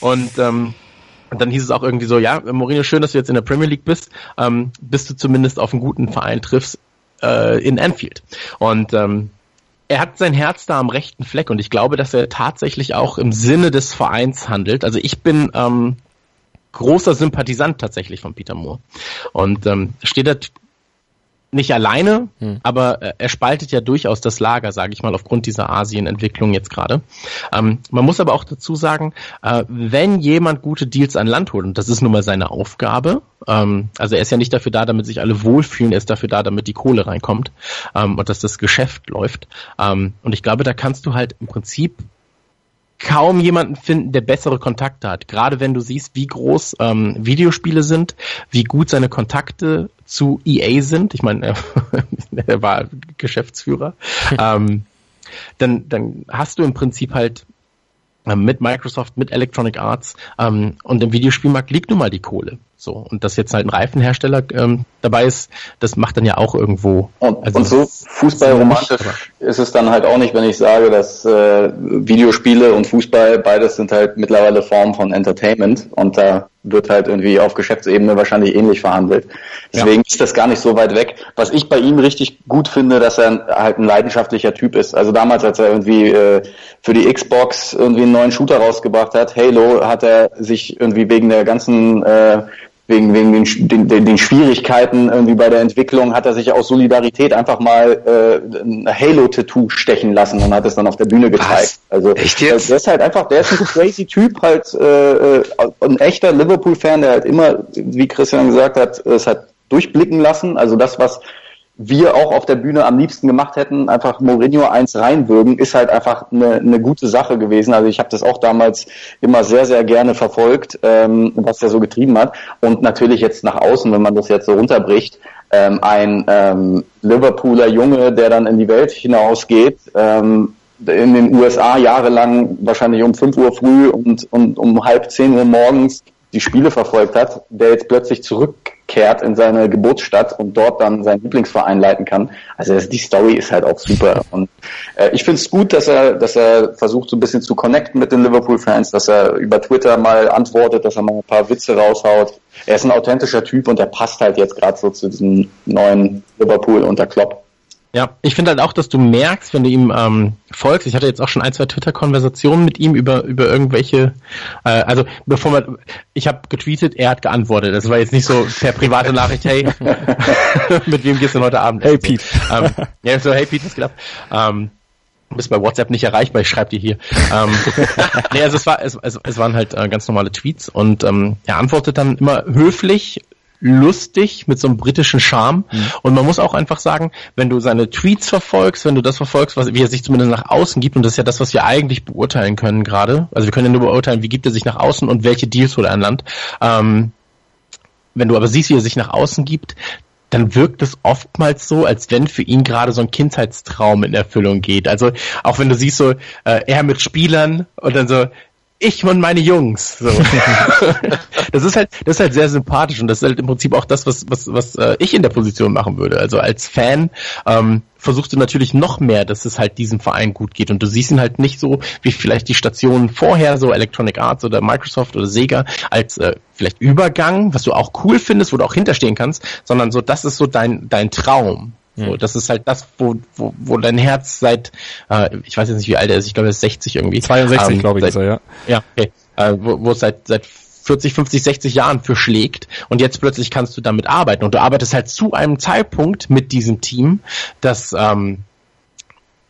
B: Und ähm, und dann hieß es auch irgendwie so, ja, Mourinho, schön, dass du jetzt in der Premier League bist, ähm, bis du zumindest auf einen guten Verein triffst äh, in Anfield. Und ähm, er hat sein Herz da am rechten Fleck und ich glaube, dass er tatsächlich auch im Sinne des Vereins handelt. Also ich bin ähm, großer Sympathisant tatsächlich von Peter Moore. Und ähm, steht da nicht alleine, hm. aber äh, er spaltet ja durchaus das Lager, sage ich mal, aufgrund dieser Asien-Entwicklung jetzt gerade. Ähm, man muss aber auch dazu sagen, äh, wenn jemand gute Deals an Land holt, und das ist nun mal seine Aufgabe, ähm, also er ist ja nicht dafür da, damit sich alle wohlfühlen, er ist dafür da, damit die Kohle reinkommt ähm, und dass das Geschäft läuft. Ähm, und ich glaube, da kannst du halt im Prinzip kaum jemanden finden, der bessere Kontakte hat. Gerade wenn du siehst, wie groß ähm, Videospiele sind, wie gut seine Kontakte zu EA sind. Ich meine, er, [laughs] er war Geschäftsführer. [laughs] ähm, dann, dann hast du im Prinzip halt ähm, mit Microsoft, mit Electronic Arts ähm, und im Videospielmarkt liegt nun mal die Kohle. So und dass jetzt halt ein Reifenhersteller ähm, dabei ist, das macht dann ja auch irgendwo.
C: Und, also und so fußballromantisch ist es dann halt auch nicht, wenn ich sage, dass äh, Videospiele und Fußball beides sind halt mittlerweile Formen von Entertainment und da wird halt irgendwie auf Geschäftsebene wahrscheinlich ähnlich verhandelt. Deswegen ja. ist das gar nicht so weit weg. Was ich bei ihm richtig gut finde, dass er halt ein leidenschaftlicher Typ ist. Also damals, als er irgendwie äh, für die Xbox irgendwie einen neuen Shooter rausgebracht hat, Halo, hat er sich irgendwie wegen der ganzen äh, wegen, wegen den, den, den Schwierigkeiten irgendwie bei der Entwicklung hat er sich aus Solidarität einfach mal äh, ein Halo-Tattoo stechen lassen und hat es dann auf der Bühne gezeigt. Was? Also Echt jetzt? der ist halt einfach, der ist ein crazy Typ, halt äh, äh, ein echter Liverpool-Fan, der halt immer, wie Christian gesagt hat, es hat durchblicken lassen. Also das, was wir auch auf der Bühne am liebsten gemacht hätten, einfach Mourinho eins reinwürgen, ist halt einfach eine, eine gute Sache gewesen. Also ich habe das auch damals immer sehr, sehr gerne verfolgt, ähm, was er so getrieben hat. Und natürlich jetzt nach außen, wenn man das jetzt so runterbricht, ähm, ein ähm, Liverpooler Junge, der dann in die Welt hinausgeht, ähm, in den USA jahrelang wahrscheinlich um 5 Uhr früh und, und um halb 10 Uhr morgens die Spiele verfolgt hat, der jetzt plötzlich zurück zurückkehrt in seine Geburtsstadt und dort dann seinen Lieblingsverein leiten kann. Also die Story ist halt auch super. Und äh, ich finde es gut, dass er, dass er versucht, so ein bisschen zu connecten mit den Liverpool-Fans, dass er über Twitter mal antwortet, dass er mal ein paar Witze raushaut. Er ist ein authentischer Typ und er passt halt jetzt gerade so zu diesem neuen Liverpool unter Klopp.
B: Ja, ich finde halt auch, dass du merkst, wenn du ihm ähm, folgst, ich hatte jetzt auch schon ein, zwei Twitter-Konversationen mit ihm über, über irgendwelche, äh, also bevor man, ich habe getweetet, er hat geantwortet. Das war jetzt nicht so per private Nachricht, hey, [laughs] mit wem gehst du heute Abend?
A: Hey Pete.
B: Ähm, ja, so, hey Pete, was geht ab? Ähm, Du bist bei WhatsApp nicht erreichbar, ich schreibe dir hier. ähm, [laughs] nee, also es, war, es, es, es waren halt äh, ganz normale Tweets und ähm, er antwortet dann immer höflich, lustig, mit so einem britischen Charme. Mhm. Und man muss auch einfach sagen, wenn du seine Tweets verfolgst, wenn du das verfolgst, was, wie er sich zumindest nach außen gibt, und das ist ja das, was wir eigentlich beurteilen können gerade. Also wir können ja nur beurteilen, wie gibt er sich nach außen und welche Deals holt er an Land. Ähm, wenn du aber siehst, wie er sich nach außen gibt, dann wirkt es oftmals so, als wenn für ihn gerade so ein Kindheitstraum in Erfüllung geht. Also auch wenn du siehst so, äh, er mit Spielern und dann so, ich und meine Jungs. So. [laughs] das ist halt, das ist halt sehr sympathisch und das ist halt im Prinzip auch das, was, was, was äh, ich in der Position machen würde. Also als Fan ähm, versuchst du natürlich noch mehr, dass es halt diesem Verein gut geht und du siehst ihn halt nicht so wie vielleicht die Stationen vorher, so Electronic Arts oder Microsoft oder Sega als äh, vielleicht Übergang, was du auch cool findest, wo du auch hinterstehen kannst, sondern so, das ist so dein dein Traum. So, das ist halt das, wo, wo, wo dein Herz seit, äh, ich weiß jetzt nicht, wie alt er ist, ich glaube, er ist 60 irgendwie.
A: 62, ähm, glaube ich, seit, ist er, ja.
B: Ja, okay. Äh, wo, wo es seit, seit 40, 50, 60 Jahren für schlägt und jetzt plötzlich kannst du damit arbeiten und du arbeitest halt zu einem Zeitpunkt mit diesem Team, das ähm,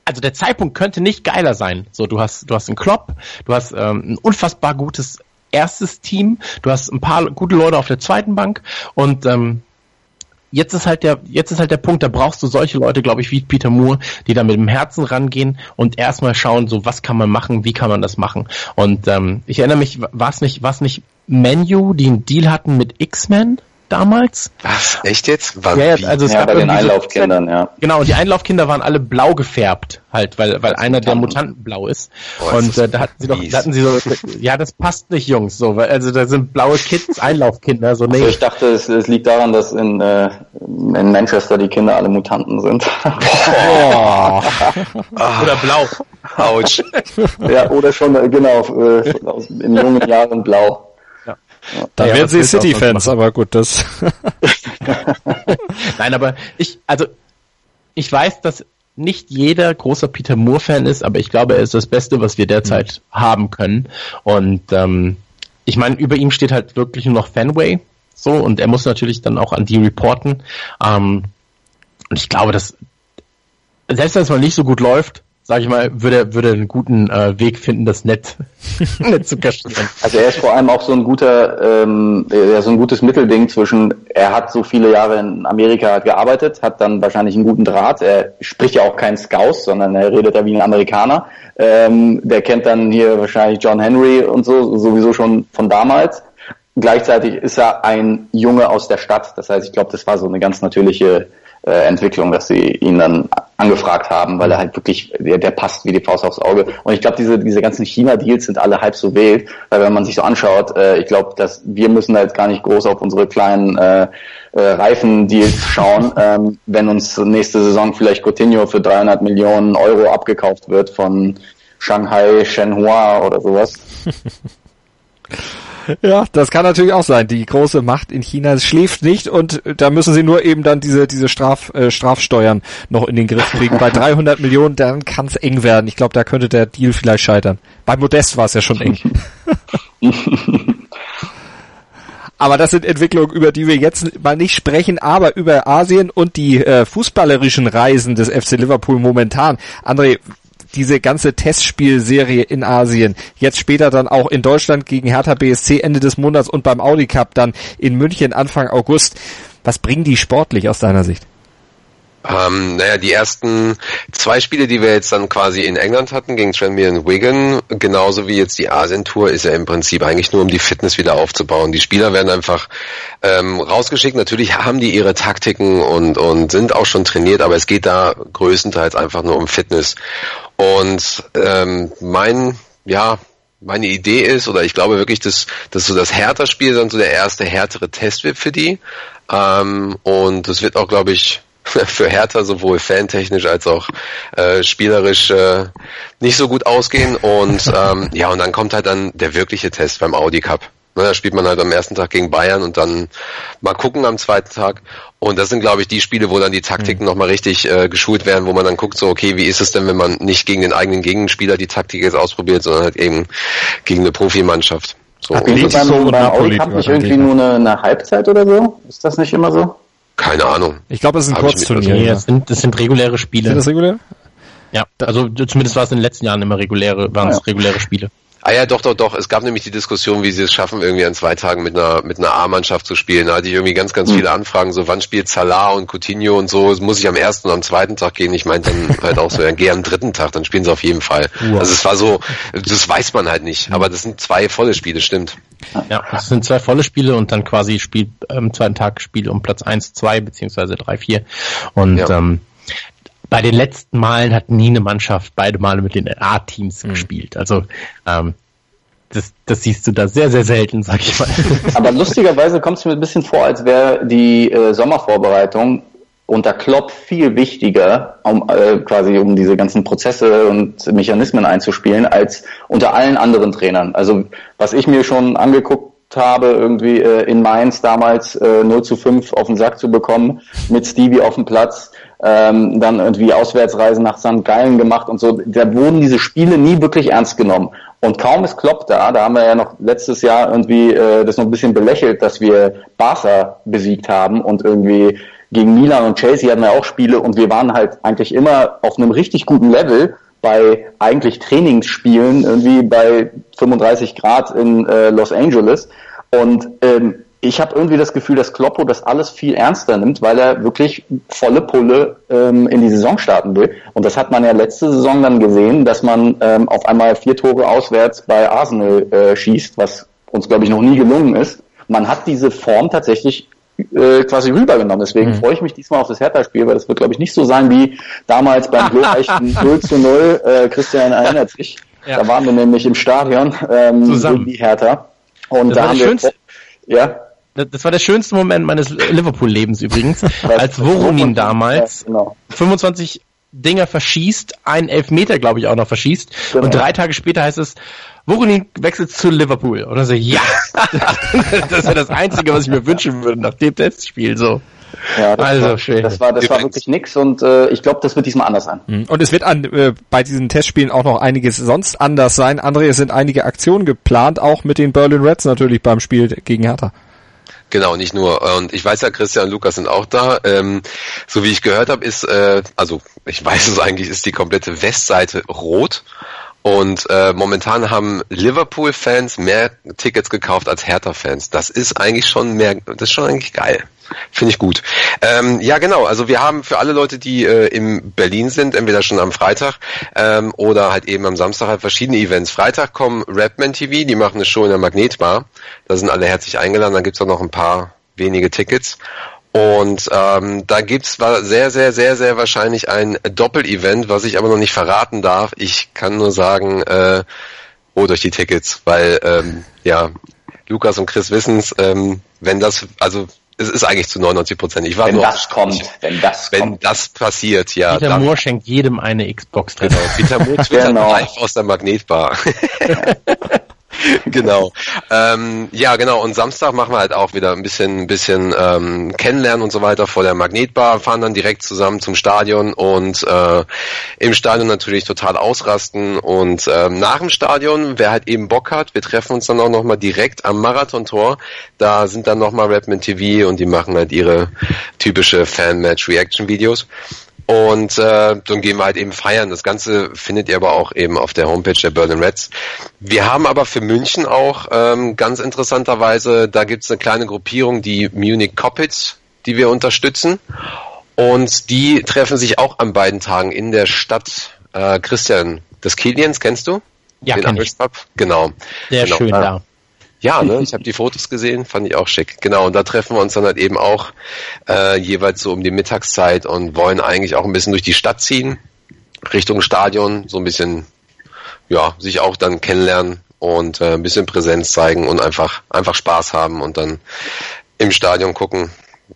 B: also der Zeitpunkt könnte nicht geiler sein. So, du hast du hast einen Klopp, du hast ähm, ein unfassbar gutes erstes Team, du hast ein paar gute Leute auf der zweiten Bank und ähm, jetzt ist halt der, jetzt ist halt der Punkt, da brauchst du solche Leute, glaube ich, wie Peter Moore, die da mit dem Herzen rangehen und erstmal schauen, so was kann man machen, wie kann man das machen. Und ähm, ich erinnere mich, war es nicht, war nicht Menu, die einen Deal hatten mit X-Men? Damals.
D: Was? Echt jetzt?
B: War ja, also es
C: ja,
B: gab
C: bei den Einlaufkindern, ja.
B: Genau, und die Einlaufkinder waren alle blau gefärbt, halt, weil, weil einer der Mutanten blau ist. Oh, und äh, da hatten sie doch, da hatten sie so, ja, das passt nicht, Jungs, so, weil, also da sind blaue Kids, Einlaufkinder, so, nee. Also
C: ich dachte, es, es liegt daran, dass in, äh, in Manchester die Kinder alle Mutanten sind.
B: Oh. [laughs] oder blau.
D: Autsch.
C: ja, oder schon, äh, genau, äh, in jungen Jahren blau.
A: Da ja, werden sie City-Fans, aber gut, das. [laughs]
B: Nein, aber ich, also ich weiß, dass nicht jeder großer Peter Moore-Fan ist, aber ich glaube, er ist das Beste, was wir derzeit mhm. haben können. Und ähm, ich meine, über ihm steht halt wirklich nur noch Fanway. So, und er muss natürlich dann auch an die reporten. Ähm, und ich glaube, dass selbst wenn es mal nicht so gut läuft, sag ich mal, würde, würde einen guten äh, Weg finden, das nett, [laughs] nett zu kaschieren.
C: Also er ist vor allem auch so ein guter, ähm, ja, so ein gutes Mittelding zwischen, er hat so viele Jahre in Amerika gearbeitet, hat dann wahrscheinlich einen guten Draht, er spricht ja auch kein Scouse, sondern er redet ja wie ein Amerikaner. Ähm, der kennt dann hier wahrscheinlich John Henry und so, sowieso schon von damals. Gleichzeitig ist er ein Junge aus der Stadt. Das heißt, ich glaube, das war so eine ganz natürliche äh, Entwicklung, dass sie ihn dann angefragt haben, weil er halt wirklich, der, der passt wie die Faust aufs Auge. Und ich glaube, diese, diese ganzen China-Deals sind alle halb so wild, weil wenn man sich so anschaut, äh, ich glaube, dass wir müssen da jetzt gar nicht groß auf unsere kleinen äh, äh, Reifen-Deals schauen, ähm, wenn uns nächste Saison vielleicht Coutinho für 300 Millionen Euro abgekauft wird von Shanghai, Shenhua oder sowas. [laughs]
A: Ja, das kann natürlich auch sein. Die große Macht in China schläft nicht und da müssen sie nur eben dann diese, diese Straf, äh, Strafsteuern noch in den Griff kriegen. Bei 300 [laughs] Millionen, dann kann es eng werden. Ich glaube, da könnte der Deal vielleicht scheitern. Bei Modest war es ja schon eng. [laughs] Aber das sind Entwicklungen, über die wir jetzt mal nicht sprechen, aber über Asien und die äh, fußballerischen Reisen des FC Liverpool momentan. André, diese ganze Testspielserie in Asien, jetzt später dann auch in Deutschland gegen Hertha BSC Ende des Monats und beim Audi Cup dann in München Anfang August. Was bringen die sportlich aus deiner Sicht?
D: Ähm, naja, die ersten zwei Spiele, die wir jetzt dann quasi in England hatten, gegen Tranmere und Wigan, genauso wie jetzt die Asien-Tour, ist ja im Prinzip eigentlich nur, um die Fitness wieder aufzubauen. Die Spieler werden einfach ähm, rausgeschickt. Natürlich haben die ihre Taktiken und, und sind auch schon trainiert, aber es geht da größtenteils einfach nur um Fitness. Und ähm, mein, ja, meine Idee ist, oder ich glaube wirklich, dass, dass so das Hertha-Spiel dann so der erste härtere Test wird für die. Ähm, und das wird auch, glaube ich, für Hertha sowohl fantechnisch als auch äh, spielerisch äh, nicht so gut ausgehen. Und [laughs] ähm, ja, und dann kommt halt dann der wirkliche Test beim Audi Cup. Ne, da spielt man halt am ersten Tag gegen Bayern und dann mal gucken am zweiten Tag. Und das sind, glaube ich, die Spiele, wo dann die Taktiken mhm. nochmal richtig äh, geschult werden, wo man dann guckt, so, okay, wie ist es denn, wenn man nicht gegen den eigenen Gegenspieler die Taktik jetzt ausprobiert, sondern halt eben gegen eine Profimannschaft. So,
C: Ach, beim, so beim Audi Cup nicht irgendwie nur eine, eine Halbzeit oder so? Ist das nicht immer so?
D: Keine Ahnung.
A: Ich glaube, es ist ein Kurzturnier.
B: Nee, das sind, das sind reguläre Spiele.
A: Sind das regulär?
B: Ja, also zumindest war es in den letzten Jahren immer reguläre, waren es ja. reguläre Spiele.
D: Ah ja, doch, doch, doch. Es gab nämlich die Diskussion, wie sie es schaffen, irgendwie an zwei Tagen mit einer mit einer A-Mannschaft zu spielen. Da hatte ich irgendwie ganz, ganz mhm. viele Anfragen, so wann spielt Salah und Coutinho und so. Muss ich am ersten und am zweiten Tag gehen? Ich meinte dann halt auch so, ja, geh am dritten Tag, dann spielen sie auf jeden Fall. Wow. Also es war so, das weiß man halt nicht. Aber das sind zwei volle Spiele, stimmt.
B: Ja, es sind zwei volle Spiele und dann quasi spielt am ähm, zweiten Tag Spiel um Platz eins, zwei beziehungsweise drei, vier. Und ja. ähm, bei den letzten Malen hat nie eine Mannschaft beide Male mit den A-Teams mhm. gespielt. Also ähm, das, das siehst du da sehr, sehr selten, sag ich mal. [laughs]
C: Aber lustigerweise kommt es mir ein bisschen vor, als wäre die äh, Sommervorbereitung unter Klopp viel wichtiger, um äh, quasi um diese ganzen Prozesse und Mechanismen einzuspielen, als unter allen anderen Trainern. Also was ich mir schon angeguckt habe, irgendwie äh, in Mainz damals äh, 0 zu 5 auf den Sack zu bekommen, mit Stevie auf dem Platz, ähm, dann irgendwie Auswärtsreisen nach St. Gallen gemacht und so. Da wurden diese Spiele nie wirklich ernst genommen. Und kaum ist Klopp da, da haben wir ja noch letztes Jahr irgendwie äh, das noch ein bisschen belächelt, dass wir Barca besiegt haben und irgendwie gegen Milan und Chelsea hatten wir auch Spiele und wir waren halt eigentlich immer auf einem richtig guten Level bei eigentlich Trainingsspielen irgendwie bei 35 Grad in äh, Los Angeles und ähm, ich habe irgendwie das Gefühl, dass Kloppo das alles viel ernster nimmt, weil er wirklich volle Pulle ähm, in die Saison starten will. Und das hat man ja letzte Saison dann gesehen, dass man ähm, auf einmal vier Tore auswärts bei Arsenal äh, schießt, was uns, glaube ich, noch nie gelungen ist. Man hat diese Form tatsächlich äh, quasi rübergenommen. Deswegen mhm. freue ich mich diesmal auf das Hertha-Spiel, weil das wird, glaube ich, nicht so sein wie damals beim glorreichen [laughs] 0 zu 0. Äh, Christian erinnert sich. Ja. Da waren wir nämlich im Stadion ähm,
B: Zusammen.
C: die Hertha. Und
B: das
C: da
B: haben wir,
C: ja,
B: das war der schönste Moment meines Liverpool-Lebens übrigens, [laughs] als Voronin damals ja, genau. 25 Dinger verschießt, einen Elfmeter, glaube ich, auch noch verschießt. Genau. Und drei Tage später heißt es, Voronin wechselt zu Liverpool. Und dann so, ja, [laughs] das wäre das Einzige, was ich mir wünschen würde nach dem Testspiel. So.
C: Ja, das also war, schön. Das war, das war wirklich nix und äh, ich glaube, das wird diesmal anders sein.
A: Mhm. Und es wird an, äh, bei diesen Testspielen auch noch einiges sonst anders sein. André, es sind einige Aktionen geplant, auch mit den Berlin Reds natürlich beim Spiel gegen Hertha.
D: Genau, nicht nur. Und ich weiß ja, Christian und Lukas sind auch da. Ähm, so wie ich gehört habe, ist, äh, also ich [laughs] weiß es eigentlich, ist die komplette Westseite rot. Und äh, momentan haben Liverpool-Fans mehr Tickets gekauft als Hertha-Fans. Das ist eigentlich schon mehr, das ist schon eigentlich geil. Finde ich gut. Ähm, ja, genau. Also wir haben für alle Leute, die äh, in Berlin sind, entweder schon am Freitag ähm, oder halt eben am Samstag halt verschiedene Events. Freitag kommen Rapman TV, die machen eine Show in der Magnetbar. Da sind alle herzlich eingeladen. Dann gibt's auch noch ein paar wenige Tickets. Und ähm, da gibt's sehr, sehr, sehr, sehr wahrscheinlich ein Doppel-Event, was ich aber noch nicht verraten darf. Ich kann nur sagen, äh, holt euch die Tickets, weil ähm, ja, Lukas und Chris wissen's, ähm, wenn das, also es ist eigentlich zu 99 Prozent. Ich war
C: wenn
D: nur
C: das kommt, wenn das
D: wenn
C: kommt.
D: das passiert, ja.
B: Peter Moore schenkt jedem eine Xbox [laughs]
D: drin aus. Peter Moore twittert genau. live aus der Magnetbar. [laughs] [laughs] genau. Ähm, ja, genau. Und Samstag machen wir halt auch wieder ein bisschen, ein bisschen ähm, kennenlernen und so weiter vor der Magnetbar, fahren dann direkt zusammen zum Stadion und äh, im Stadion natürlich total ausrasten. Und ähm, nach dem Stadion, wer halt eben Bock hat, wir treffen uns dann auch nochmal direkt am Marathontor. Da sind dann nochmal Rapman TV und die machen halt ihre typische Fan-Match-Reaction-Videos. Und äh, dann gehen wir halt eben feiern. Das Ganze findet ihr aber auch eben auf der Homepage der Berlin Reds. Wir haben aber für München auch ähm, ganz interessanterweise, da gibt es eine kleine Gruppierung, die Munich Coppits, die wir unterstützen. Und die treffen sich auch an beiden Tagen in der Stadt. Äh, Christian, das Kilians kennst du?
B: Ja, Den kenn ich.
D: Genau.
B: Sehr
D: genau.
B: schön da.
D: Ja, ne, ich habe die Fotos gesehen, fand ich auch schick. Genau, und da treffen wir uns dann halt eben auch äh, jeweils so um die Mittagszeit und wollen eigentlich auch ein bisschen durch die Stadt ziehen, Richtung Stadion, so ein bisschen, ja, sich auch dann kennenlernen und äh, ein bisschen Präsenz zeigen und einfach, einfach Spaß haben und dann im Stadion gucken,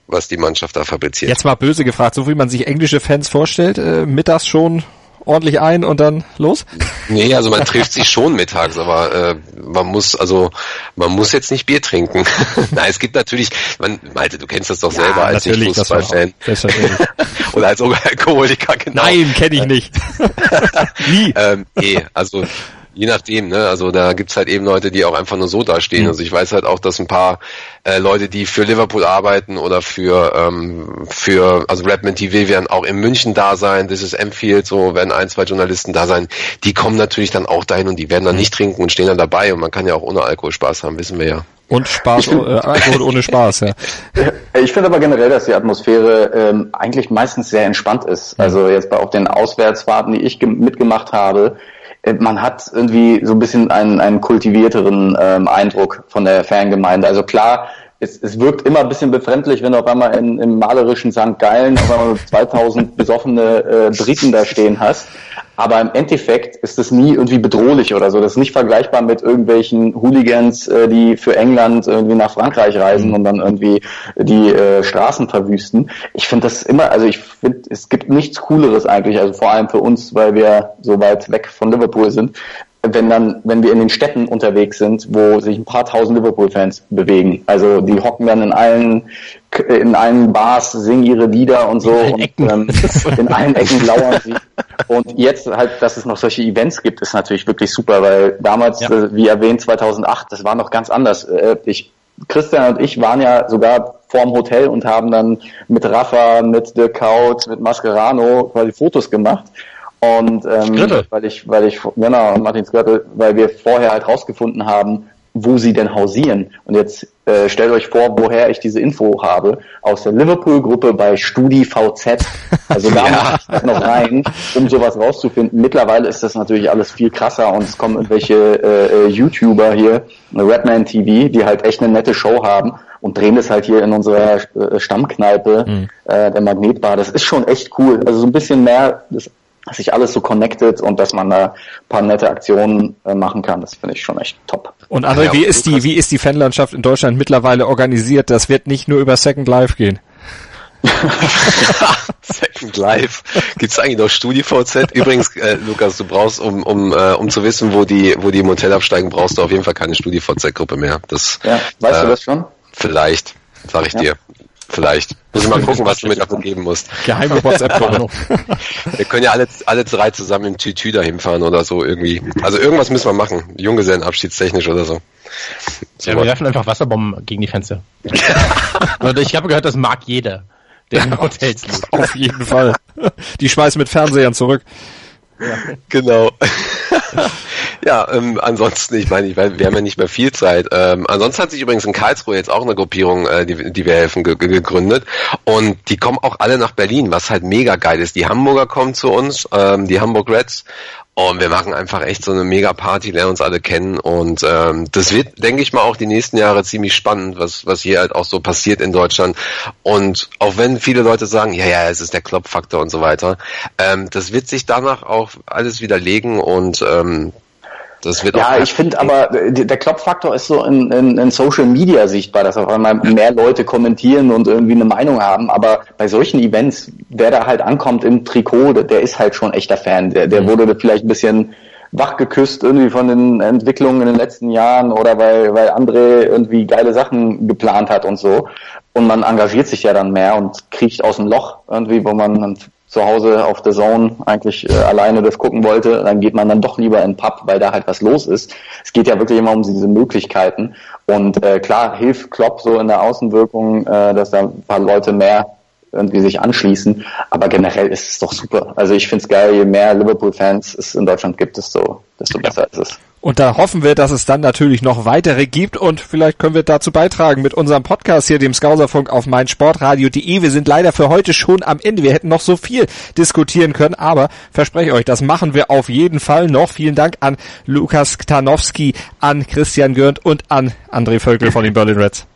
D: was die Mannschaft da fabriziert.
A: Jetzt mal böse gefragt, so wie man sich englische Fans vorstellt, äh, mittags schon ordentlich ein und dann los?
D: Nee, also man trifft sich schon mittags, aber äh, man muss also man muss jetzt nicht Bier trinken. [laughs] Nein, es gibt natürlich, man, Malte, du kennst das doch
A: Ja,
D: selber als
A: natürlich, selbstverständlich. [laughs]
D: oder als Alkoholiker, genau.
A: Nein, kenne ich nicht. [laughs] Nie.
D: Ähm, nee, also je nachdem, ne? Also da gibt's halt eben Leute, die auch einfach nur so dastehen.
A: Mhm.
D: Also ich weiß halt auch, dass ein paar äh, Leute, die für Liverpool arbeiten oder für ähm, für also Redman TV werden auch in München da sein, das ist Enfield, so werden ein, zwei Journalisten da sein. Die kommen natürlich dann auch dahin und die werden
A: Mhm.
D: dann nicht trinken und stehen dann dabei und man kann ja auch ohne Alkohol Spaß haben, wissen wir ja.
A: Und Spaß, äh, Alkohol ohne Spaß, ja.
C: Ich finde aber generell, dass die Atmosphäre ähm, eigentlich meistens sehr entspannt ist. Also jetzt bei auch den Auswärtsfahrten, die ich gem- mitgemacht habe, äh, man hat irgendwie so ein bisschen einen, einen kultivierteren ähm, Eindruck von der Fangemeinde. Also klar, es, es wirkt immer ein bisschen befremdlich, wenn du auf einmal in, im malerischen St. Gallen auf einmal 2000 besoffene äh, Briten da stehen hast. Aber im Endeffekt ist es nie irgendwie bedrohlich oder so. Das ist nicht vergleichbar mit irgendwelchen Hooligans, äh, die für England irgendwie nach Frankreich reisen und dann irgendwie die äh, Straßen verwüsten. Ich finde das immer, also ich finde, es gibt nichts Cooleres eigentlich, also vor allem für uns, weil wir so weit weg von Liverpool sind, wenn dann, wenn wir in den Städten unterwegs sind, wo sich ein paar tausend Liverpool-Fans bewegen. Also die hocken dann in allen in allen Bars, singen ihre Lieder und so und ähm, in allen Ecken lauern sie. Und jetzt halt, dass es noch solche Events gibt, ist natürlich wirklich super, weil damals,
B: Ja.
C: äh, wie erwähnt, 2008, das war noch ganz anders. Äh, ich, Christian und ich waren ja sogar vorm Hotel und haben dann mit Rafa, mit The Couch, mit Mascherano quasi Fotos gemacht. Und ähm, weil ich, weil ich, genau, und Martin Skirtle, weil wir vorher halt rausgefunden haben, wo sie denn hausieren. Und jetzt äh, stellt euch vor, woher ich diese Info habe. Aus der Liverpool-Gruppe bei StudiVZ. Also da [laughs] muss ich noch rein, um sowas rauszufinden. Mittlerweile ist das natürlich alles viel krasser und es kommen irgendwelche äh, äh, YouTuber hier, Redman TV, die halt echt eine nette Show haben und drehen das halt hier in unserer äh, Stammkneipe, äh, der Magnetbar. Das ist schon echt cool. Also so ein bisschen mehr, das, sich alles so connected und dass man da ein paar nette Aktionen äh, machen kann. Das finde ich schon echt top.
A: Und André,
D: Ja,
A: wie ist die, wie ist die Fanlandschaft in Deutschland mittlerweile organisiert? Das wird nicht nur über Second Life gehen. [laughs]
D: Second Life. Gibt's eigentlich noch StudiVZ? Übrigens, äh, Lukas, du brauchst, um, um, äh, um zu wissen, wo die, wo die im Hotel absteigen, brauchst du auf jeden Fall keine StudiVZ-Gruppe mehr. Das,
C: Ja, weißt
D: äh,
C: du das schon?
D: Vielleicht, sag ich
C: Ja.
D: dir. Vielleicht. Muss ich mal [laughs] gucken, was du mir davon geben musst.
A: Geheime WhatsApp-Gruppe. [laughs]
D: Wir können ja alle, alle drei zusammen im Tütü dahin fahren oder so irgendwie. Also irgendwas müssen wir machen. Junggesellenabschiedstechnisch oder so. so
B: Ja, wir werfen einfach Wasserbomben gegen die Fenster. [laughs] Und ich habe gehört, das mag jeder, der in Hotels lebt.
A: Auf jeden Fall. Die schmeißen mit Fernsehern zurück.
D: Genau. Ja, ähm, ansonsten, ich meine, ich weiß, wir haben ja nicht mehr viel Zeit. Ähm, ansonsten hat sich übrigens in Karlsruhe jetzt auch eine Gruppierung, äh, die, die wir helfen, ge ge- gegründet. Und die kommen auch alle nach Berlin, was halt mega geil ist. Die Hamburger kommen zu uns, ähm, die Hamburg Reds. Und wir machen einfach echt so eine mega Party, lernen uns alle kennen. Und ähm, das wird, denke ich mal, auch die nächsten Jahre ziemlich spannend, was, was hier halt auch so passiert in Deutschland. Und auch wenn viele Leute sagen, ja, ja, es ist der Kloppfaktor und so weiter, ähm, das wird sich danach auch alles widerlegen und ähm, das wird
C: Ja, ich finde aber, äh, der Klopffaktor ist so in, in, in Social Media sichtbar, dass auf einmal mehr Leute kommentieren und irgendwie eine Meinung haben. Aber bei solchen Events, wer da halt ankommt im Trikot, der, ist halt schon echter Fan. Der, der wurde vielleicht ein bisschen wachgeküsst irgendwie von den Entwicklungen in den letzten Jahren oder weil, weil André irgendwie geile Sachen geplant hat und so. Und man engagiert sich ja dann mehr und kriecht aus dem Loch irgendwie, wo man dann zu Hause auf der Zone eigentlich äh, alleine das gucken wollte, dann geht man dann doch lieber in den Pub, weil da halt was los ist. Es geht ja wirklich immer um diese Möglichkeiten. Und äh, klar, hilft Klopp so in der Außenwirkung, äh, dass da ein paar Leute mehr irgendwie sich anschließen. Aber generell ist es doch super. Also ich find's geil, je mehr Liverpool-Fans es in Deutschland gibt, desto, desto besser ist es.
A: Und da hoffen wir, dass es dann natürlich noch weitere gibt und vielleicht können wir dazu beitragen mit unserem Podcast hier, dem Skauserfunk auf meinsportradio.de. Wir sind leider für heute schon am Ende. Wir hätten noch so viel diskutieren können, aber verspreche euch, das machen wir auf jeden Fall noch. Vielen Dank an Lukas Ktanowski, an Christian Görnd und an André Völkel von den Berlin Reds.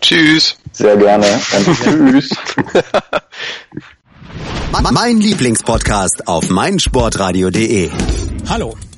D: Tschüss.
C: Sehr gerne und [laughs] tschüss. [laughs]
F: Mein Lieblingspodcast auf meinsportradio.de.
J: Hallo,